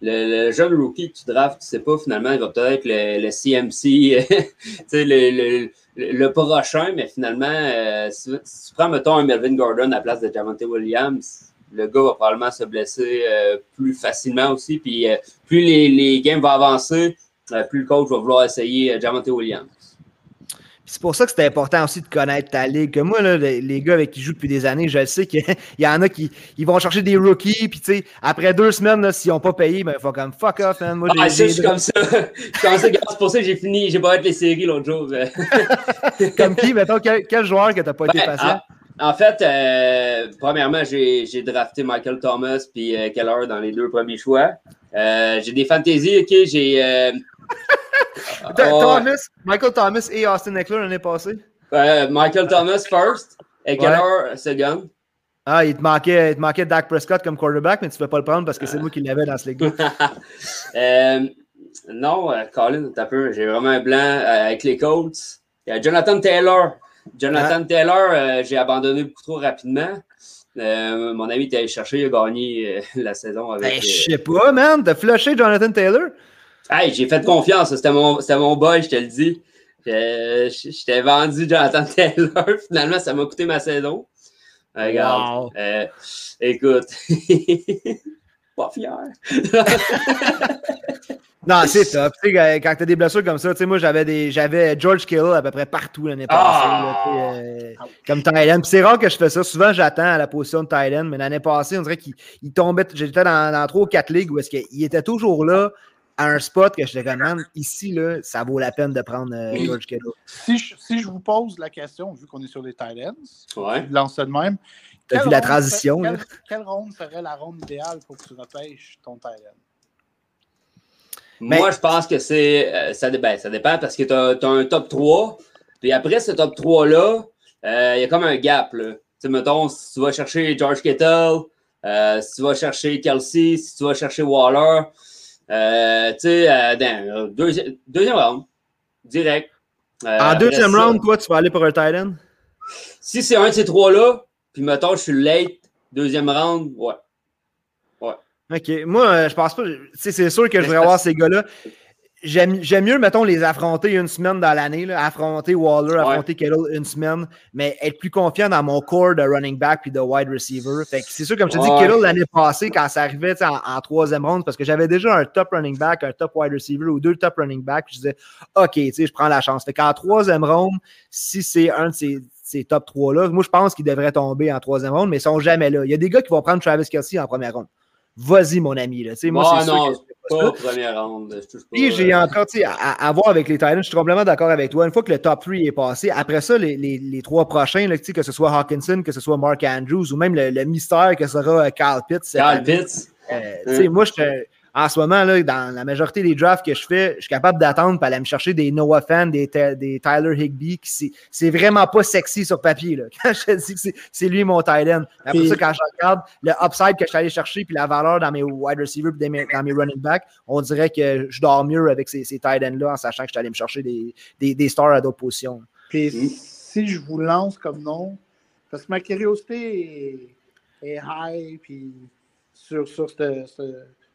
le, jeune rookie que tu drafts, tu ne sais pas, finalement, il va peut-être le, le, CMC, [LAUGHS] le, le, prochain, mais finalement, euh, si, tu prends, mettons, un Melvin Gordon à la place de Javante Williams, le gars va probablement se blesser euh, plus facilement aussi. Puis euh, plus les, les, games vont avancer, euh, plus le coach va vouloir essayer Javante Williams. C'est pour ça que c'est important aussi de connaître ta ligue. Que moi, là, les, gars avec qui jouent depuis des années, je sais qu'il [LAUGHS] y en a qui ils vont chercher des rookies, puis tu sais, après deux semaines, s'ils n'ont pas payé, ben, il faut comme fuck off, man. Moi, ah, je suis comme ça. [LAUGHS] c'est pour ça que j'ai fini, j'ai pas être les séries l'autre jour. [LAUGHS] comme qui, mettons, quel, joueur que t'as pas été patient? En fait, euh, premièrement, j'ai drafté Michael Thomas puis euh, Keller dans les deux premiers choix. Euh, j'ai des fantaisies, ok, j'ai. [LAUGHS] Thomas, Michael Thomas et Austin Eckler l'année passée. Michael Thomas first et Keller second. Ah, il te, manquait, il te manquait Dak Prescott comme quarterback, mais tu ne peux pas le prendre parce que c'est moi qui l'avais dans ce ligue. [LAUGHS] non, Colin, t'as peu. J'ai vraiment un blanc avec les Colts. Il y a Jonathan Taylor. Jonathan Taylor, euh, j'ai abandonné beaucoup trop rapidement. Euh, mon ami était allé chercher, il a gagné euh, la saison avec. Ben, je sais pas, man. T'as flushé Jonathan Taylor? Hey, j'ai fait confiance. C'était mon, mon boy, je te le dis. Je t'ai vendu Jonathan [LAUGHS] Taylor. Finalement, ça m'a coûté ma saison. Regarde. écoute. [LAUGHS] pas fier. [LAUGHS] Non, c'est top. Tu sais, quand tu as des blessures comme ça, tu sais, moi, j'avais des j'avais George Kittle à peu près partout l'année passée. Ah! Euh, comme Thailand. c'est rare que je fais ça. Souvent, j'attends à la position de Thailand, mais l'année passée, on dirait qu'il tombait. J'étais dans, dans 3 ou 4 ligues où est-ce qu'il était toujours là à un spot que je te recommande. Ici, là, ça vaut la peine de prendre euh, George Kittle. Si je, si je vous pose la question, vu qu'on est sur les Thailands, ouais. je lance ça de même. Tu as vu la transition. Quelle, quelle, ronde serait la ronde idéale pour que tu repêches ton Thailand? Moi, je pense que c'est. Euh, ça, ben, ça dépend parce que tu as, un top 3. Puis après ce top 3-là, euh, il y a comme un gap. Tu sais, mettons, si tu vas chercher George Kittle, euh, si tu vas chercher Kelsey, si tu vas chercher Waller, tu sais, deuxième, deuxième round, direct. en deuxième round, toi, tu vas aller pour un Titan? Si c'est un de ces trois-là, puis mettons, je suis late, deuxième round, ouais. OK. Moi, euh, je pense pas. C'est sûr que je voudrais avoir ces gars-là. J'aime mieux, mettons, les affronter une semaine dans l'année, affronter Waller, affronter Kettle une semaine, mais être plus confiant dans mon corps de running back puis de wide receiver. c'est sûr, comme je te dis, Kettle l'année passée, quand ça arrivait en, troisième ronde, parce que j'avais déjà un top running back, un top wide receiver ou deux top running back, je disais, OK, je prends la chance. Fait qu'en troisième ronde, si c'est un de ces, top 3-là, moi, je pense qu'ils devraient tomber en troisième ronde, mais ils sont jamais là. Il y a des gars qui vont prendre Travis Kelsey en première ronde vas-y, mon ami. Là. moi, c'est sûr que pas première ronde. Puis j'ai euh, encore, sais, à, voir avec les Titans, je suis complètement d'accord avec toi. Une fois que le top 3 est passé, après ça, les, les, les trois prochains, là, que ce soit Hawkinson, que ce soit Mark Andrews ou même le, mystère que sera Kyle Pitts. Kyle Pitts. Euh, moi, je en ce moment, là, dans la majorité des drafts que je fais, je suis capable d'attendre pour aller me chercher des Noah Fan, des, des Tyler Higby, c'est vraiment pas sexy sur papier. Là. [LAUGHS] Quand je te dis que c'est lui mon tight end. Après ça, quand je regarde le upside que je suis allé chercher puis la valeur dans mes wide receivers et dans mes running backs, on dirait que je dors mieux avec ces, ces tight ends-là en sachant que je suis allé me chercher des, des, des stars à d'autres positions. Puis si je vous lance comme nom, parce que ma curiosité est, est high, puis sur, sur ce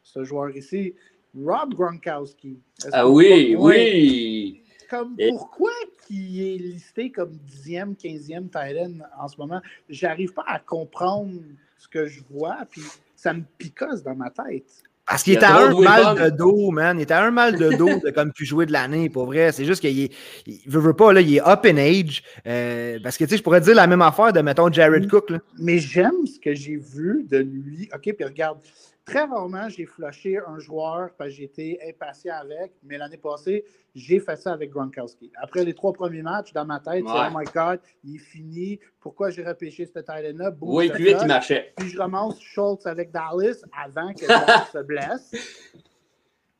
ce joueur ici, Rob Gronkowski. Ah oui, oui. Comme, pourquoi qui est listé comme 10e, 15e tight en ce moment? J'arrive pas à comprendre ce que je vois, puis ça me picosse dans ma tête. Parce qu'il était à un mal de dos, man. Il était à un mal de dos de comme pu jouer de l'année, pour vrai. C'est juste qu'il il, veut, pas, là, il est up in age. Euh, parce que, tu sais, je pourrais dire la même affaire de, mettons, Jared Cook. Là. Mais j'aime ce que j'ai vu de lui. OK, puis regarde, Très rarement, j'ai flushé un joueur parce que j'étais impatient avec, mais l'année passée, j'ai fait ça avec Gronkowski. Après les trois premiers matchs, dans ma tête, c'est Oh my God, il est fini. Pourquoi j'ai repêché ce tight là Oui, plus vite, il marchait. Puis je ramasse Schultz avec Dallas avant que Dallas se blesse.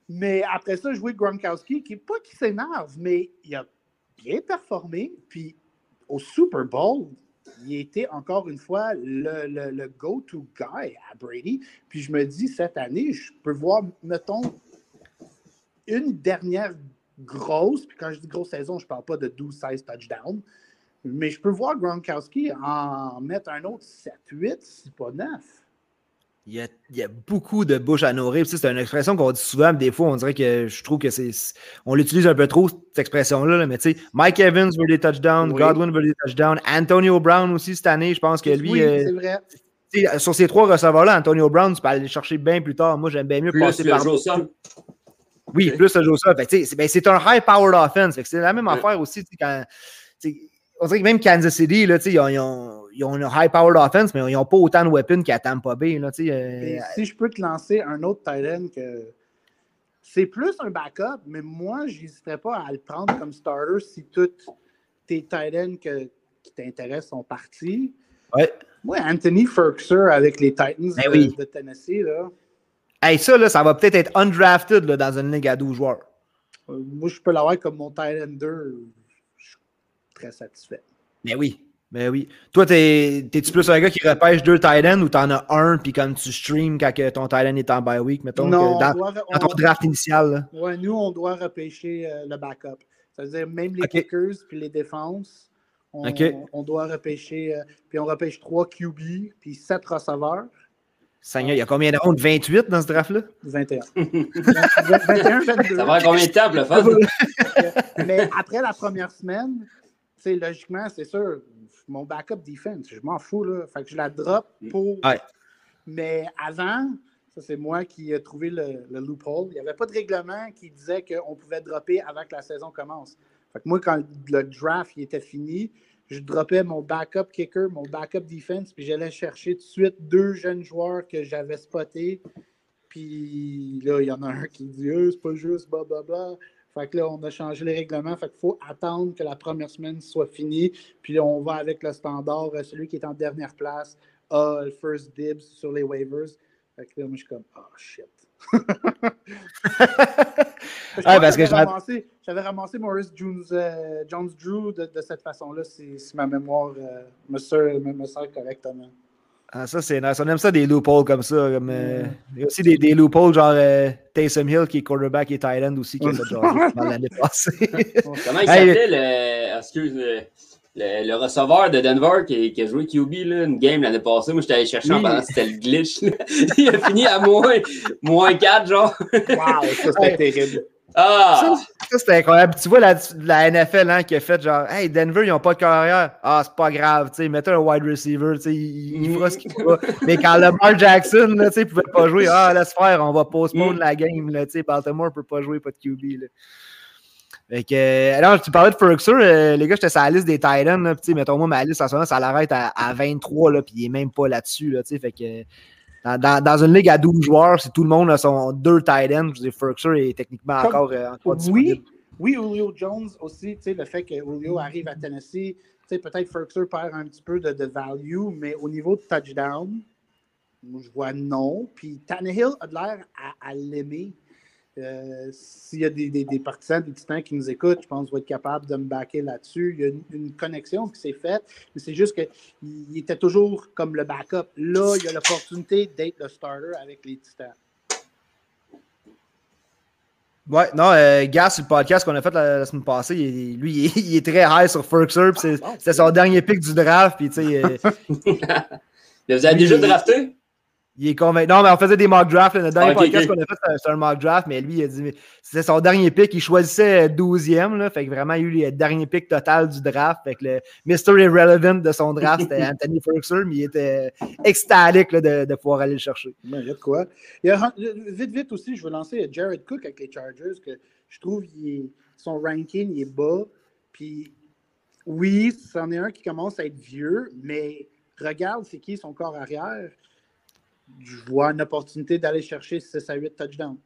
Mais après ça, jouais Gronkowski, qui n'est pas qui s'énerve, mais il a bien performé. Puis au Super Bowl, il était encore une fois le, go-to guy à Brady. Puis je me dis, cette année, je peux voir, mettons, une dernière grosse, puis quand je dis grosse saison, je ne parle pas de 12-16 touchdowns, mais je peux voir Gronkowski en mettre un autre 7-8, c'est pas 9. Il y, a, beaucoup de bouche à nourrir. C'est une expression qu'on dit souvent, mais des fois, on dirait que je trouve que c'est. On l'utilise un peu trop, cette expression-là. mais tu sais, Mike Evans veut des touchdowns, Godwin veut des touchdowns, Antonio Brown aussi cette année, je pense que lui. Oui, euh, c'est vrai. Sur ces trois receveurs-là, Antonio Brown, tu peux aller chercher bien plus tard. Moi, j'aime bien mieux plus passer par. Joe oui, plus le Joe ben, c'est un high-powered offense. C'est la même affaire aussi quand on dirait que même Kansas City, là, ils, ont, ils, ont, ils ont une high-powered offense, mais ils n'ont pas autant de weapons qu'à Tampa Bay. Là, euh, si je peux te lancer un autre tight que c'est plus un backup, mais moi, je n'hésiterais pas à le prendre comme starter si tous tes tight ends qui t'intéressent sont partis. Ouais. Moi, Anthony Ferguson avec les Titans ben de, Tennessee. Là. Hey, ça, là, ça va peut-être être undrafted là, dans une ligue à 12 joueurs. Euh, moi, je peux l'avoir comme mon tight end 2 satisfait. Mais oui. Mais oui. Toi, t'es-tu plus un gars qui repêche deux tight ends ou t'en as un, puis comme tu streams quand ton tight end est en bye week, mettons, non, dans, ton draft initial? Oui, nous, on doit repêcher euh, le backup. C'est-à-dire, même les kickers puis les défenses, on, on doit repêcher. Euh, puis on repêche trois QB puis sept receveurs. Seigneur, il y a combien de rondes? 28 dans ce draft-là? 21. 21, 22. Ça va combien de temps, le fun? [LAUGHS] Mais après la première semaine, logiquement, c'est sûr, mon backup defense, je m'en fous, là. Fait que je la drop pour. Mais avant, ça, c'est moi qui ai trouvé le, loophole. Il n'y avait pas de règlement qui disait qu'on pouvait dropper avant que la saison commence. Fait que moi, quand le draft il était fini, je droppais mon backup kicker, mon backup defense, puis j'allais chercher tout de suite deux jeunes joueurs que j'avais spotés. Puis là, il y en a un qui dit eh, c'est pas juste, blablabla. Bla, bla. Fait que là, on a changé les règlements. Fait qu'il faut attendre que la première semaine soit finie. Puis on va avec le standard. Euh, celui qui est en dernière place a le first dibs sur les waivers. Fait que là, moi, je suis comme, oh shit. [LAUGHS] ah, parce que j'avais ramassé, Maurice Jones, euh, Jones Drew de, cette façon-là, si, ma mémoire euh, me, sert, me sert correctement. Ah, ça, c'est nice. On aime ça des loopholes comme ça. Comme, euh, il y a aussi des, des loopholes genre euh, Taysom Hill qui est quarterback et tight end aussi qui a [LAUGHS] fait genre l'année passée. [LAUGHS] Comment il s'appelait le, excuse, le, le, receveur de Denver qui, qui a joué QB là, une game l'année passée? Moi, j'étais allé chercher en pendant c'était le glitch. [LAUGHS] il a fini à moins, moins 4, genre. wow, ça c'était terrible. Ah! Ça, c'était incroyable. Tu vois la, la NFL hein, qui a fait genre Hey, Denver, ils n'ont pas de carrière. Ah, c'est pas grave. Tu sais, mettez un wide receiver. Tu sais, il, il fera ce qu'il fera. Mais quand Lamar Jackson, tu sais, pouvait pas jouer, ah, laisse faire, on va postpone mm. la game. Tu sais, Baltimore ne peut pas jouer, pas de QB. Là. Fait que, alors, tu parlais de Ferguson, euh, les gars, j'étais sur la liste des Titans. Puis, mettons, moi, ma liste, en ce moment, ça l'arrête à, à, 23, là, puis il est même pas là-dessus. Là, fait que dans, dans, une ligue à 12 joueurs, si tout le monde a son deux tight ends, je veux dire, Ferguson est techniquement encore, euh, encore oui, oui, Julio Jones aussi, le fait que Julio arrive à Tennessee, peut-être Ferguson perd un petit peu de, de, value, mais au niveau de touchdown, je vois non. Puis Tannehill a l'air à, à l'aimer. Euh, s'il y a des, des, des, partisans, des titans qui nous écoutent, je pense qu'ils vont être capables de me backer là-dessus. Il y a une, connexion qui s'est faite, mais c'est juste qu'il était toujours comme le backup. Là, il y a l'opportunité d'être le starter avec les titans. Ouais, non, euh, Gas, le podcast qu'on a fait la, semaine passée, lui, il est, très high sur Ferguson. Ah, c'était son dernier pick du draft. Puis, euh, [LAUGHS] vous avez déjà drafté? Il est convaincu. Non, mais on faisait des mock drafts. Le dernier podcast qu'on a fait, c'était un mock draft, mais lui, il a dit c'était son dernier pick. Il choisissait 12e. Là, fait que vraiment, il a eu le dernier pick total du draft. Fait que le Mr. Irrelevant de son draft, c'était [LAUGHS] Anthony Ferguson, mais il était extatique de, de, pouvoir aller le chercher. Ben, il quoi? Il y a, vite, vite aussi, je veux lancer Jared Cook avec les Chargers, que je trouve est, son ranking il est bas. Puis oui, c'en est un qui commence à être vieux, mais regarde c'est qui son corps arrière? Je vois une opportunité d'aller chercher 6 à 8 touchdowns.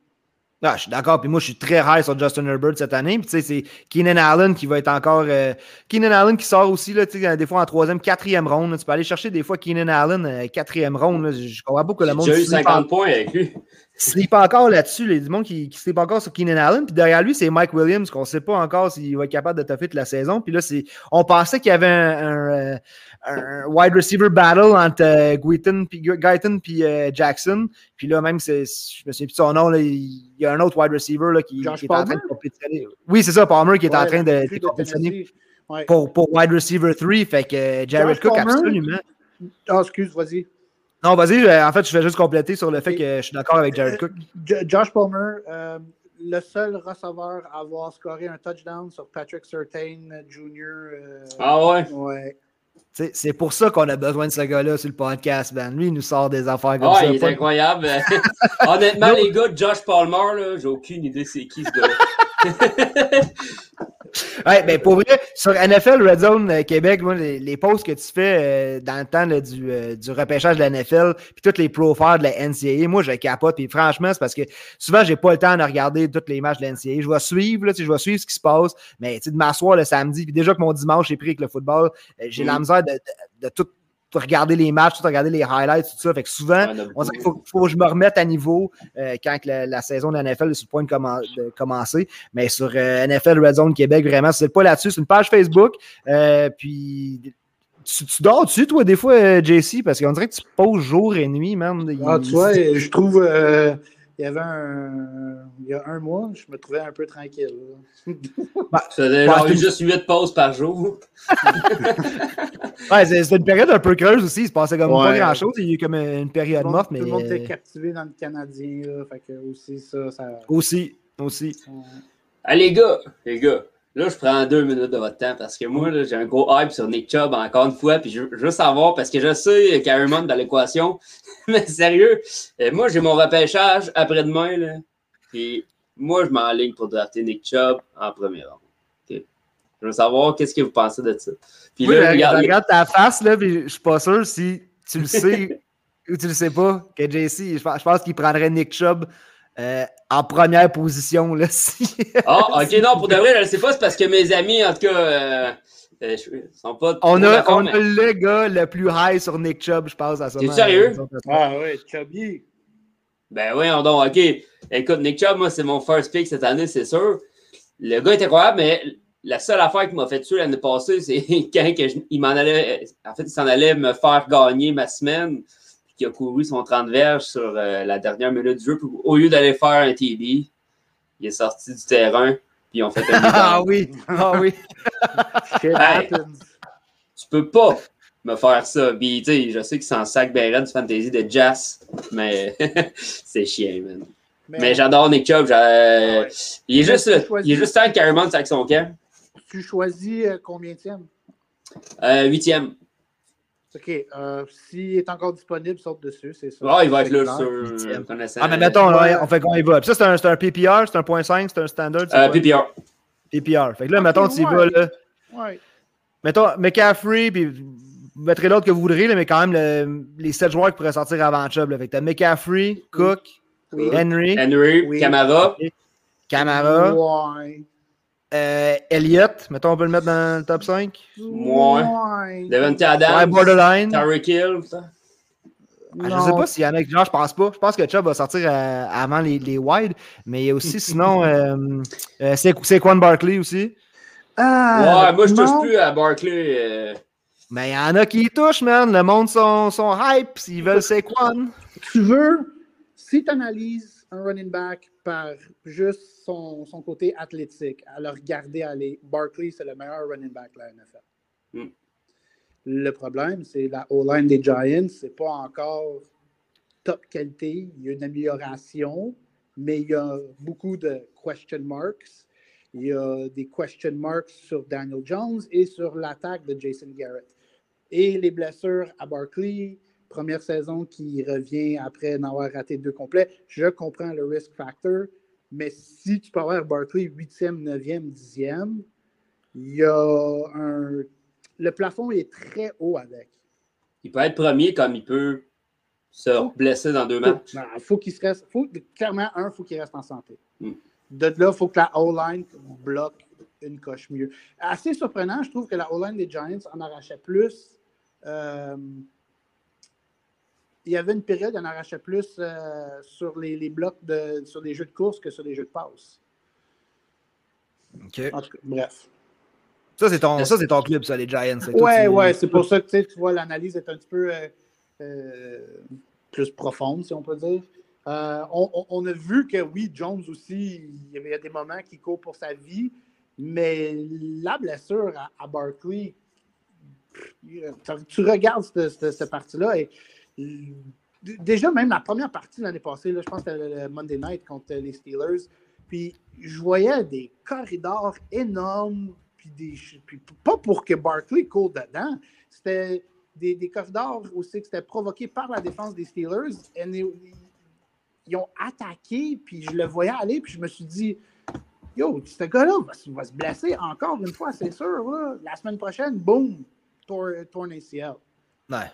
Ah, je suis d'accord. Puis moi, je suis très high sur Justin Herbert cette année. Puis tu sais, c'est Keenan Allen qui va être encore. Euh, Keenan Allen qui sort aussi, là, des fois en troisième, quatrième ronde. Tu peux aller chercher des fois Keenan Allen, euh, quatrième ronde. Je comprends pas que le monde. J'ai eu 50 points avec lui. Sleep encore là-dessus, les monde qui, qui sleep encore sur Keenan Allen. Puis derrière lui, c'est Mike Williams, qu'on ne sait pas encore s'il va être capable de toffer toute la saison. Puis là, on pensait qu'il y avait un, euh, un wide receiver battle entre euh, Guyton puis euh, Jackson. Puis là, même, je me souviens plus de son nom, là, il y a un autre wide receiver là, qui, qui est en train de compétitionner. Oui, c'est ça, Palmer qui est en train de, de compétitionner pour, pour, wide receiver 3. Fait que Jared Cook, absolument. Ah, excuse, vas-y. Non, vas-y. En fait, je vais juste compléter sur le fait que je suis d'accord avec Jared Cook. Josh Palmer, le seul receveur à avoir scoré un touchdown sur Patrick Surtain Jr. ah ouais? Ouais. C'est pour ça qu'on a besoin de ce gars-là sur le podcast, Ben. Lui, il nous sort des affaires comme oh, ça. il est incroyable. [LAUGHS] Honnêtement, les gars Josh Palmer, j'ai aucune idée c'est qui ce gars-là. [LAUGHS] ouais, ben pour vrai, sur NFL Red Zone euh, Québec, moi, les, les, posts que tu fais euh, dans le temps du, euh, du, repêchage de la NFL, puis toutes les profiles de la NCAA, moi, je capote. Puis franchement, c'est parce que souvent, j'ai pas le temps de regarder tous les matchs de la NCAA. Je vais suivre, là, je vais suivre ce qui se passe, mais de m'asseoir le samedi, puis déjà que mon dimanche est pris avec le football, j'ai la mm. misère de, de, de tout regarder les matchs, tout regarder les highlights, tout ça. Fait que souvent, on dirait qu'il faut, faut, que je me remette à niveau euh, quand la, saison de la NFL est sur le point de, commencer. Mais sur euh, NFL Red Zone Québec, vraiment, c'est pas là-dessus. C'est une page Facebook. Euh, puis tu, dors dessus, toi, des fois, JC, parce qu'on dirait que tu poses jour et nuit, même. Ah, tu vois, je trouve il y avait un. Il y a un mois, je me trouvais un peu tranquille. [LAUGHS] bah, genre juste 8 pauses par jour. [LAUGHS] ouais, c'était une période un peu creuse aussi. Il se passait comme pas grand chose. Il y a eu comme une période morte. Mais... Tout le monde était captivé dans le Canadien. Là, fait que aussi, ça. ça... Aussi, aussi. Ah, les gars, les gars. Là, je prends deux minutes de votre temps parce que moi, j'ai un gros hype sur Nick Chubb encore une fois. Puis je, veux savoir parce que je sais qu'il y a un monde dans l'équation. [LAUGHS] Mais sérieux, euh, moi, j'ai mon repêchage après-demain. Là. Puis moi, je m'enligne pour drafter Nick Chubb en premier rang. Je veux savoir qu'est-ce que vous pensez de ça. Puis là, regarde, regarde ta face, là, puis je suis pas sûr si tu le sais [LAUGHS] ou tu le sais pas que JC, je pense qu'il prendrait Nick Chubb euh, en première position. Là, [LAUGHS] ah, ok, non, pour de vrai, je ne sais pas, c'est parce que mes amis, en tout cas, euh, euh sont pas. On a, on a le gars le plus high sur Nick Chubb, je pense, à ce moment. T'es sérieux? Ah ouais, Chubby. Ben oui, donc, ok. Écoute, Nick Chubb, moi, c'est mon first pick cette année, c'est sûr. Le gars est incroyable, mais la seule affaire qui m'a fait tuer l'année passée, [LAUGHS] c'est quand il m'en allait. En fait, il s'en allait me faire gagner ma semaine qui a couru son 30 verges sur euh, la dernière minute du jeu. au lieu d'aller faire un TD, il est sorti du terrain, puis on fait un [LAUGHS] Ah oui, ah oui. [LAUGHS] hey, tu peux pas me faire ça. Puis, je sais que c'est en sac béret du fantasy de Jazz, mais [LAUGHS] c'est chiant, man. Mais, j'adore Nick Chubb. Ah il, est juste, il est juste temps carrément avec son camp. Tu choisis euh, combien de euh, Huitième. OK. Euh, S'il est encore disponible, saute dessus, c'est ça. Ah, il va être là sur Ah, mais mettons, là, on fait qu'on y va. Puis ça, c'est un, un, PPR, c'est un point .5, c'est un standard. Euh, PPR. PPR. Fait que là, mettons, tu y vas, là. Ouais. Mettons, McCaffrey, puis vous mettrez l'autre que vous voudrez, là, mais quand même le- les 7 joueurs qui pourraient sortir avant Chubb. Là. Fait que t'as McCaffrey, Cook, Oui. Henry, Henry, Oui. Camara. Camara, Ouais. Euh, Elliott. Mettons, on peut le mettre dans le top 5. Ouais. Devante Ouais, Adams. borderline. Tyreek Hill. ça. Ah, je Non. sais pas s'il y en a. Genre, je pense pas. Je pense que Chubb va sortir euh, avant les, les wide. Mais il y a aussi, sinon, [LAUGHS] euh, euh, c'est Barkley aussi. Ah, ouais, moi, je non. touche plus à Barkley. euh, Mais il y en a qui y touchent, man. Le monde sont, sont hype. S'ils veulent Saquon. Tu veux, si tu analyses un running back par juste son, son côté athlétique, à le regarder aller, Barkley, c'est le meilleur running back de la NFL. Mm. Le problème, c'est la O-line des Giants, c'est pas encore top qualité. Il y a une amélioration, mais il y a beaucoup de question marks. Il y a des question marks sur Daniel Jones et sur l'attaque de Jason Garrett. Et les blessures à Barkley, première saison qui revient après n'avoir raté deux complets, je comprends le risk factor, mais si tu peux avoir Barkley 8e, 9e, 10e, il y a un. Le plafond est très haut avec. Il peut être premier comme il peut se blesser dans deux matchs. Il Ben, faut qu'il se reste. Faut, clairement, un, il faut qu'il reste en santé. Mm. De là, il faut que la O-line bloque une coche mieux. Assez surprenant, je trouve que la O-line des Giants en arrachait plus. Euh, il y avait une période, il en arrachait plus euh, sur les, les blocs de, sur les jeux de course que sur les jeux de passe. OK. En tout cas, bref. Ça, c'est ton, ça, c'est ton club, ça, les Giants. Ouais, ouais, c'est pour ça que tu vois, l'analyse est un petit peu euh, euh, plus profonde, si on peut dire. Euh, on, a vu que oui, Jones aussi, il y a des moments qui court pour sa vie, mais la blessure à, à Barkley, tu- regardes cette, cette- cette partie-là et euh, déjà, même la première partie l'année passée, là, je pense que c'était le Monday Night contre les Steelers, puis je voyais des corridors énormes, puis des, puis pas pour que Barkley court dedans, c'était des, des corridors aussi que c'était provoqué par la défense des Steelers. Et ils, ont attaqué, puis je le voyais aller, puis je me suis dit, yo, ce gars-là va, va se blesser encore une fois, c'est sûr. là. La semaine prochaine, boum, tour, torn ACL. Ouais.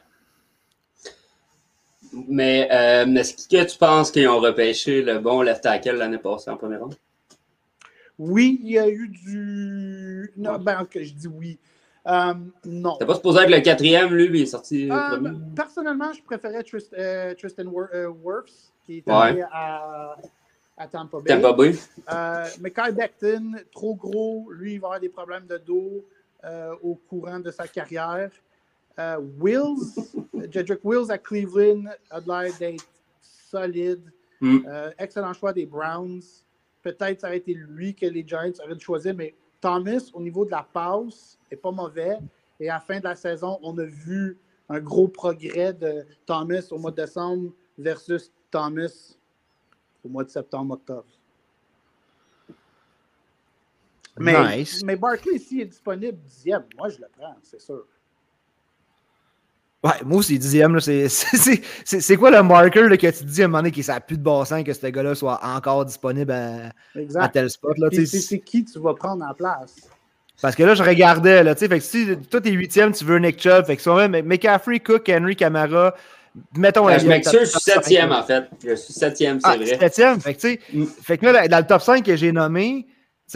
Mais euh, est-ce que tu penses qu'ils ont repêché le bon left tackle l'année passée en première ronde? Oui, il y a eu du. Non, ben, je dis oui. Euh, non. T'es pas supposé être le quatrième, lui, il est sorti Euh, premier? personnellement, je préférais Trist- euh, Tristan Wirfs, qui est Ouais. allé à, à Tampa Bay. Tampa Bay. Mais Kyle Becton, trop gros, lui, il va avoir des problèmes de dos au courant de sa carrière. Euh, Wills, [LAUGHS] Jedrick Wills à Cleveland a de l'air d'être solide. Mm. Euh, excellent choix des Browns. Peut-être ça aurait été lui que les Giants auraient dû choisir, mais Thomas, au niveau de la passe, est pas mauvais. Et à la fin de la saison, on a vu un gros progrès de Thomas au mois de décembre versus Thomas au mois de septembre-octobre. Mais, Nice. mais Barkley, s'il est disponible dixième, moi je le prends, c'est sûr. Ouais, moi aussi, dixième, c'est- [LAUGHS] c'est c'est- c'est- c'est quoi le marker là, que tu te dis à un moment donné qu'il n'a plus de bon sens que ce gars-là soit encore disponible à, tel spot? C'est qui tu vas prendre en place? Parce que là, je regardais, là, tu sais, fait que si toi t'es huitième, tu veux Nick Chubb, fait que soit même McCaffrey, Cook, Henry, Camara, mettons... Euh, la- je je suis septième en fait. Je suis septième, c'est Ah, vrai. septième, fait que tu sais, Mm. fait que là, dans le top 5 que j'ai nommé,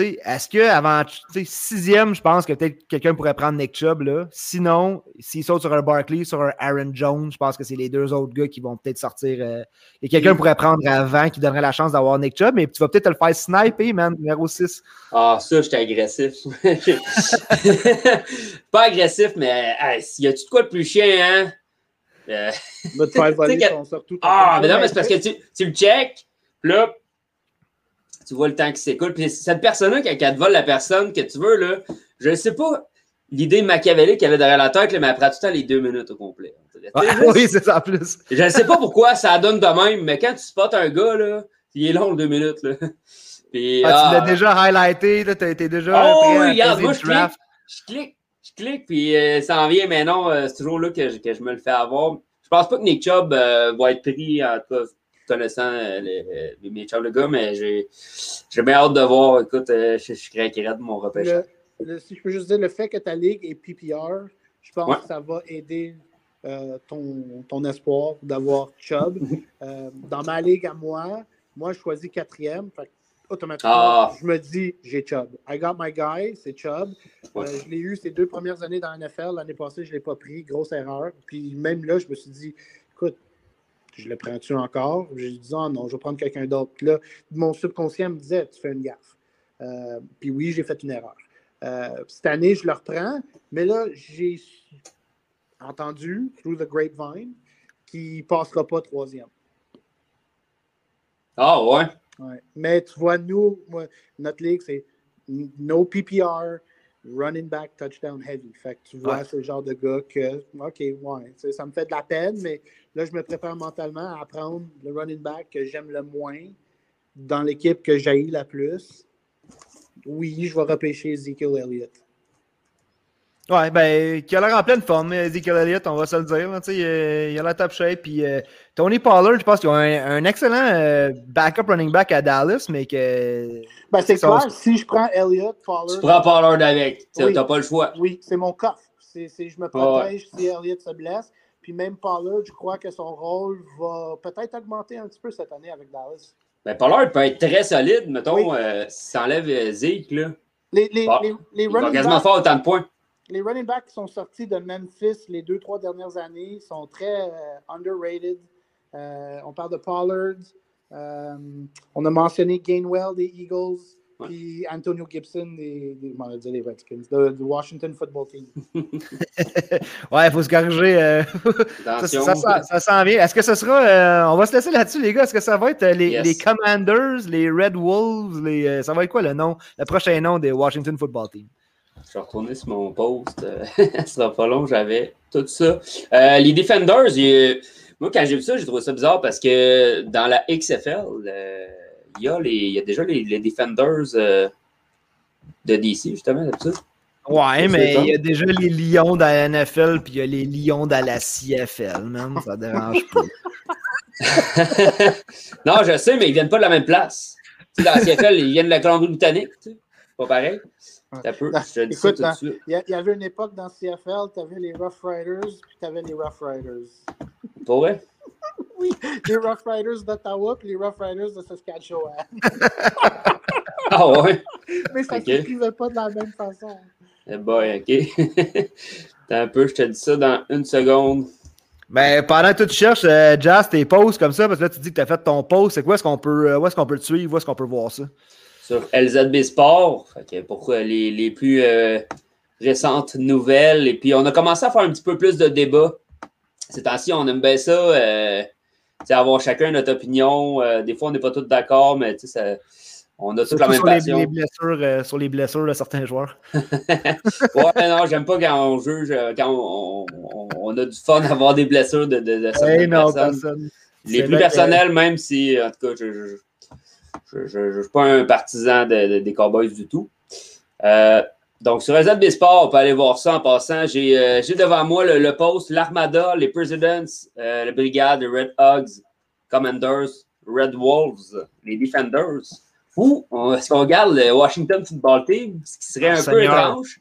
est-ce que avant, tu sais, sixième, je pense que peut-être quelqu'un pourrait prendre Nick Chubb, là. Sinon, s'il saute sur un Barkley, sur un Aaron Jones, je pense que c'est les deux autres gars qui vont peut-être sortir. euh, et quelqu'un pourrait prendre avant qui donnerait la chance d'avoir Nick Chubb, mais tu vas peut-être te le faire sniper, man, numéro 6. Ah, ça, j'étais agressif. [LAUGHS] pas agressif, mais hey, y a-tu de quoi de plus chien, hein? Euh, Va te faire [LAUGHS] voler ton. Ah, mais non, mais c'est parce que tu, tu le check, puis là, tu vois le temps qui s'écoule. Puis cette personne-là, quand elle te vole la personne que tu veux, là, je ne sais pas l'idée machiavélique qu'elle avait derrière la tête, là, mais elle prend tout le temps les deux minutes au complet. Tu [LAUGHS] juste- oui, c'est ça en plus. Je ne sais pas pourquoi ça donne de même, mais quand tu spots un gars, là, il est long, deux minutes. Là. Puis, Ah, tu ah, l'as déjà highlighté, t'as été déjà. Oh, prêt à oui, regarde, moi, je clique, je clique, je clique, puis euh, ça en vient, mais non, euh, c'est toujours là que je, que je me le fais avoir. Je pense pas que Nick Chubb euh, va être pris, en tout cas, connaissant euh, les, les, mes chums de gars, mais j'ai bien hâte de voir. Écoute, euh, je, je craquerais de mon repêchage. Si je peux juste dire, le fait que ta ligue est PPR, Je pense Ouais. que ça va aider euh, ton, ton espoir d'avoir Chubb. [LAUGHS] Euh, dans ma ligue à moi, moi, je choisis quatrième. Fait automatiquement, Ah. je me dis, j'ai Chubb. I got my guy, c'est Chubb. Euh, je l'ai eu ces deux premières années dans la NFL. L'année passée, je ne l'ai pas pris. Grosse erreur. Puis même là, je me suis dit, écoute, je le prends-tu encore? J'ai dit, ah non, je vais prendre quelqu'un d'autre. Puis là, mon subconscient me disait, tu fais une gaffe. Euh, puis oui, j'ai fait une erreur. Euh, cette année, je le reprends, mais là, j'ai entendu, through the grapevine, qu'il ne passera pas troisième. Ah ouais? Ouais. Mais tu vois, nous, moi, notre ligue, c'est no PPR, running back, touchdown heavy. Fait que tu vois, Ouais. le genre de gars que, OK, ouais, ça me fait de la peine, mais là, je me prépare mentalement à prendre le running back que j'aime le moins dans l'équipe que j'ai la plus. Oui, je vais repêcher Ezekiel Elliott. Ouais, ben, qui a l'air en pleine forme, Ezekiel Elliott, on va se le dire. tu euh, il a la top shape. Puis euh, Tony Pollard, je pense qu'ils ont un, un excellent euh, backup running back à Dallas, mais que. Ben, c'est Ça, clair, si je prends Elliott, Tu Pollard, prends Pollard avec. Tu Oui. n'as pas le choix. oui, c'est mon coffre. C'est, c'est- je me protège si Elliott se blesse. Puis même Pollard, je crois que son rôle va peut-être augmenter un petit peu cette année avec Dallas. Ben, Pollard peut être très solide, mettons, Oui. euh, tu euh, Zeke, là. Les, les, Ah, les, les Il va running quasiment backs, faire autant de points. Les running backs qui sont sortis de Memphis les deux, trois dernières années sont très euh, underrated. Euh, on parle de Pollard. euh, on a mentionné Gainwell des Eagles. Ouais. Puis Antonio Gibson des, des, on va dire les Redskins, de- du Washington Football Team. [LAUGHS] Ouais, il faut se corriger. euh, [LAUGHS] ça, ça, ça- ça s'en vient. Est-ce que ce sera. euh, on va se laisser là-dessus, les gars. Est-ce que ça va être euh, les, Yes. les Commanders, les Red Wolves, les, euh, ça va être quoi le nom, le prochain nom des Washington Football Team? Je vais retourner sur mon post. euh, [LAUGHS] Ce sera pas long, j'avais tout ça. Euh, les Defenders, il- moi, quand j'ai vu ça, j'ai trouvé ça bizarre parce que dans la XFL, euh, il y, a les- il y a déjà les, les Defenders euh, de DC, justement, d'habitude. Ouais, mais ça. il y a déjà les Lions dans la NFL, puis il y a les Lions dans la CFL, man. Ça dérange pas. [LAUGHS] non, je sais, mais ils viennent pas de la même place. Tu sais, dans la CFL, ils viennent de la Colombie-Britannique. tu sais. Pas pareil. Ça peut. Je te dis ça Écoute, tout de hein, suite. Il y, avait une époque dans CFL, tu avais les Rough Riders, puis tu avais les Rough Riders. Pour vrai? [LAUGHS] Les Rough Riders d'Ottawa, puis les Rough Riders de Saskatchewan. [LAUGHS] Ah ouais? Mais ça ne Ok. s'écrivait pas de la même façon. Eh boy, OK. [LAUGHS] Attends un peu, je te dis ça dans une seconde. Mais pendant que tu cherches, euh, Jazz, tes posts comme ça, parce que là, tu dis que tu as fait ton post, c'est quoi? Est-ce qu'on peut, euh, où est-ce qu'on peut te suivre? Où est-ce qu'on peut voir ça? Sur LZB Sport. Fait que pour euh, les, les plus euh, récentes nouvelles. Et puis, on a commencé à faire un petit peu plus de débats. Ces temps-ci, on aime bien ça. euh, avoir chacun notre opinion. Euh, des fois, on n'est pas tous d'accord, mais ça- on a toute la même sur passion. les blessures, sur les blessures de certains joueurs. [LAUGHS] Ouais, non, j'aime pas quand on juge, quand on, on- on a du fun à avoir des blessures de, de, de certaines non, personnes. personne. Les plus personnels, même si, en tout cas, je je, je, je suis pas un partisan de- de- des Cowboys du tout. Euh, donc, sur LZB Sport, on peut aller voir ça en passant. J'ai euh, devant moi le, le post, l'Armada, les Presidents, euh, la Brigade, les Red Hogs, Commanders, Red Wolves, les Defenders. Ou est-ce qu'on regarde le Washington Football Team, ce qui serait un peu étrange?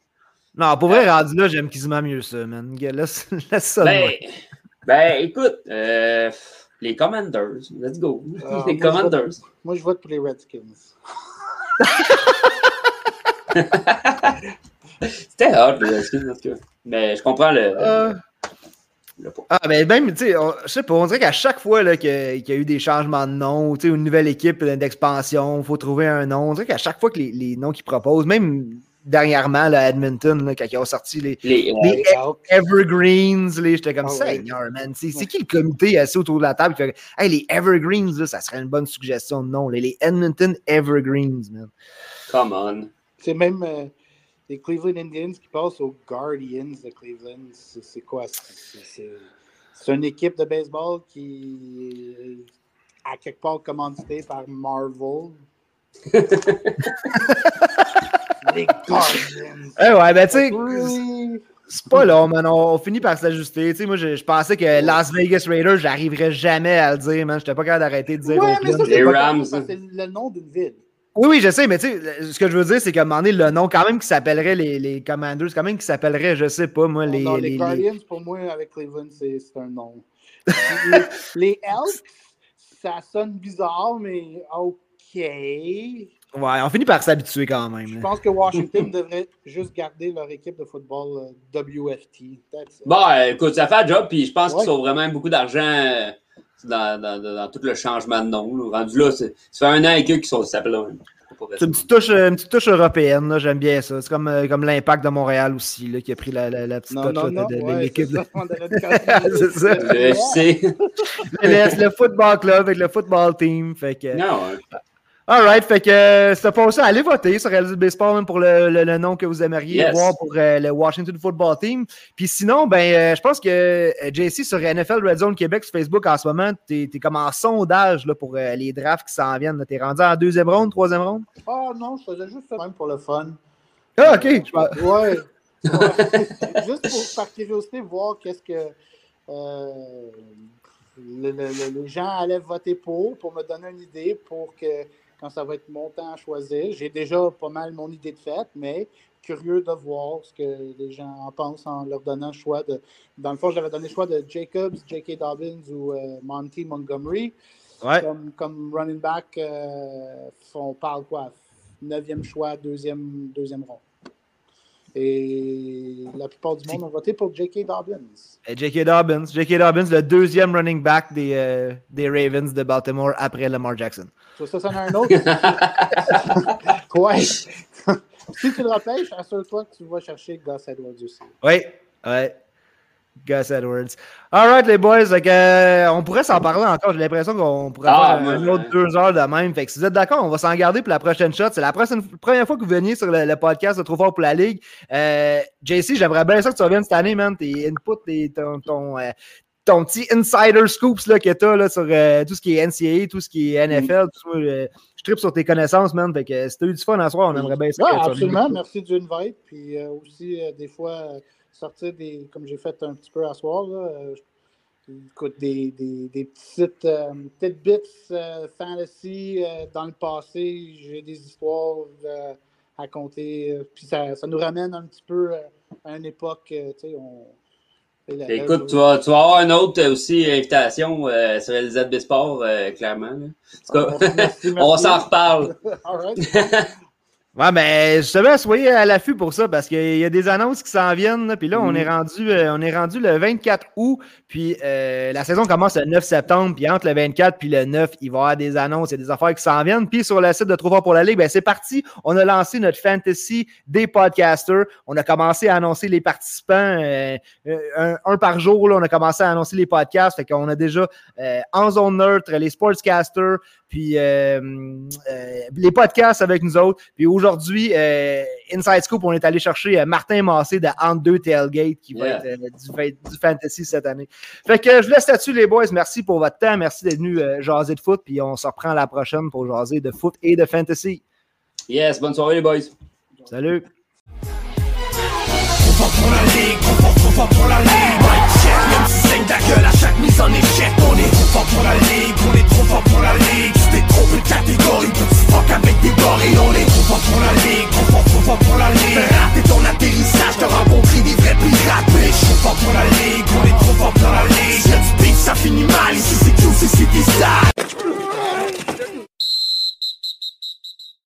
Non, pour vrai, rendu là, j'aime quasiment mieux ça, man. Laisse, [LAUGHS] laisse ça. Ben, ben, écoute, les Commanders, let's go. Ah, [LAUGHS] les moi, je Commanders. Moi, je vote pour les Redskins. [LAUGHS] C'était hard, les Redskins, en tout cas. Mais je comprends le. Euh, le. Ah, ben même, tu sais, on- je sais pas, on dirait qu'à chaque fois là, qu'il y, a- qu'il y a eu des changements de nom, tu sais, une nouvelle équipe d'expansion, il faut trouver un nom. On dirait qu'à chaque fois que les, les noms qu'ils proposent, même dernièrement là, à Edmonton, là, quand ils ont sorti les, Les, les Les Hawks. Evergreens, là, j'étais comme Ah ça, ouais. Seigneur, man. C'est c'est qui le comité assis autour de la table qui fait Hey, les Evergreens, là, ça serait une bonne suggestion de nom. les Edmonton Evergreens, man. come on. C'est même euh, les Cleveland Indians qui passent aux Guardians de Cleveland. C'est quoi? C'est- une équipe de baseball qui est à quelque part commanditée par Marvel. [LAUGHS] les [LAUGHS] Guardians. Eh ouais, ben tu sais, c'est pas long, man. On, on finit par s'ajuster. Tu sais, moi, je, je pensais que Las Vegas Raiders, j'arriverais jamais à le dire, man. J'étais pas capable d'arrêter de dire Ouais, mais ça, c'est le nom d'une ville. Oui, oui, je sais, mais tu sais, ce que je veux dire, c'est qu'à un moment donné, le nom, quand même, qui s'appellerait les, les Commanders, quand même, qui s'appellerait, je sais pas, moi, les. Non, les, les les- Guardians, pour moi, avec Cleveland, c'est c'est un nom. [LAUGHS] les, les Elks, ça sonne bizarre, mais OK. Je Ouais, on finit par s'habituer quand même. là. pense que Washington [LAUGHS] devrait juste garder leur équipe de football euh, WFT. Bon, euh, écoute, ça fait un job, puis je pense Ouais. qu'ils sauvent vraiment beaucoup d'argent euh, dans, dans, dans, dans tout le changement de nom. là. Rendu là, c'est- ça fait un an et quelques qu'ils sont- s'appellent. C'est une petite touche, euh, une petite touche européenne, là, j'aime bien ça. C'est comme, comme l'impact de Montréal aussi, là, qui a pris la, la, la petite Non, touche non, de, de ouais, l'équipe. c'est ça, le [LAUGHS] C'est ça. Le FC. Le, le football club avec le football team. Fait que, Non, hein. Alright, fait que euh, c'est pas ça. Allez voter sur LZB Sport même pour le, le- le nom que vous aimeriez Yes. voir pour euh, le Washington Football Team. Puis sinon, ben, euh, je pense que JC sur NFL Red Zone Québec sur Facebook en ce moment, t'es es comme en sondage là, pour euh, les drafts qui s'en viennent. T'es rendu en deuxième ronde, troisième ronde? Ah non, je faisais juste ça même pour le fun. Ah, ok. Je Ouais. [LAUGHS] Ouais. Juste pour, par curiosité, voir qu'est-ce que euh, le- le- le- les gens allaient voter pour, pour me donner une idée, pour que quand ça va être mon temps à choisir, j'ai déjà pas mal mon idée de fait, mais curieux de voir ce que les gens en pensent en leur donnant le choix de. Dans le fond, j'avais donné le choix de Jacobs, J.K. Dobbins ou euh, Monty Montgomery. Ouais. Comme, comme running back, euh, on parle quoi? Neuvième choix, deuxième, deuxième rond. Et la plupart du monde ont voté pour J.K. Dobbins. J.K. Dobbins. J.K. Dobbins, le deuxième running back des, euh, des Ravens de Baltimore après Lamar Jackson. Ça, ça, ça en a un autre. [LAUGHS] ouais. [LAUGHS] si tu le repêches, assure-toi que tu vas chercher Gus Edwards aussi. Oui, ouais. Gus Edwards. All right, les boys. euh, on pourrait s'en parler encore. J'ai l'impression qu'on pourrait Ah, faire une autre deux heures de même. Fait que si vous êtes d'accord, on va s'en garder pour la prochaine shot. C'est la prochaine, première fois que vous veniez sur le, le podcast de Trop fort pour la Ligue. Euh, JC, j'aimerais bien ça que tu reviennes cette année, man. Tes inputs, tes, ton, ton, euh, ton petit insider scoops là, que tu as là, sur tout ce qui est NCAA, tout ce qui est NFL. tout tripe sur tes connaissances, man. Fait que si tu as eu du fun à soir, on aimerait bien ça. Absolument. Merci du invite. Puis euh, aussi, euh, des fois, euh, sortir des. Comme j'ai fait un petit peu à soir, là, euh, écoute, des, des, des petites, euh, petites bits euh, fantasy euh, dans le passé. J'ai des histoires euh, à compter. euh, puis ça, ça nous ramène un petit peu euh, à une époque. euh, tu sais, on. La- Écoute, tu vas, tu vas avoir une autre aussi invitation euh, sur les ZB Sport, euh, clairement. là. En tout cas, merci. [LAUGHS] on s'en reparle. All right. [LAUGHS] Ouais, mais justement, soyez à l'affût pour ça parce qu'il y a des annonces qui s'en viennent. là, Puis là, on, Mm. est rendu, euh, on est rendu le 24 août. Puis euh, la saison commence le 9 septembre. Puis entre le 24 puis le 9, il va y avoir des annonces, il y a des affaires qui s'en viennent. Puis sur le site de Trop fort pour la Ligue, ben, c'est parti. On a lancé notre fantasy des podcasters. On a commencé à annoncer les participants euh, euh, un, un par jour. Là, on a commencé à annoncer les podcasts. Fait qu'on a déjà euh, en zone neutre les sportscasters, puis euh, euh, les podcasts avec nous autres. Puis aujourd'hui, euh, Inside Scoop, on est allé chercher euh, Martin Massé de Entre 2 Tailgate qui va être euh, du, fa- du fantasy cette année. Fait que je vous laisse là-dessus, les boys. Merci pour votre temps. Merci d'être venus euh, jaser de foot. Puis on se reprend la prochaine pour jaser de foot et de fantasy. Yes, bonne soirée les boys. Salut! Pour la ligue, pour la ligue Mike check, même si saigne ta gueule à on est trop fort pour la ligue, on est trop fort pour la ligue. C'était trop peu de catégories, petit fuck avec des gorilles On est trop fort pour la ligue, trop fort, trop fort pour la ligue. Raté ton atterrissage, t'auras compris des vrais pirates Mais je suis fort pour la ligue, on est trop fort pour la ligue. Si y'a du beef, ça finit mal, ici c'est tout, ici c'est des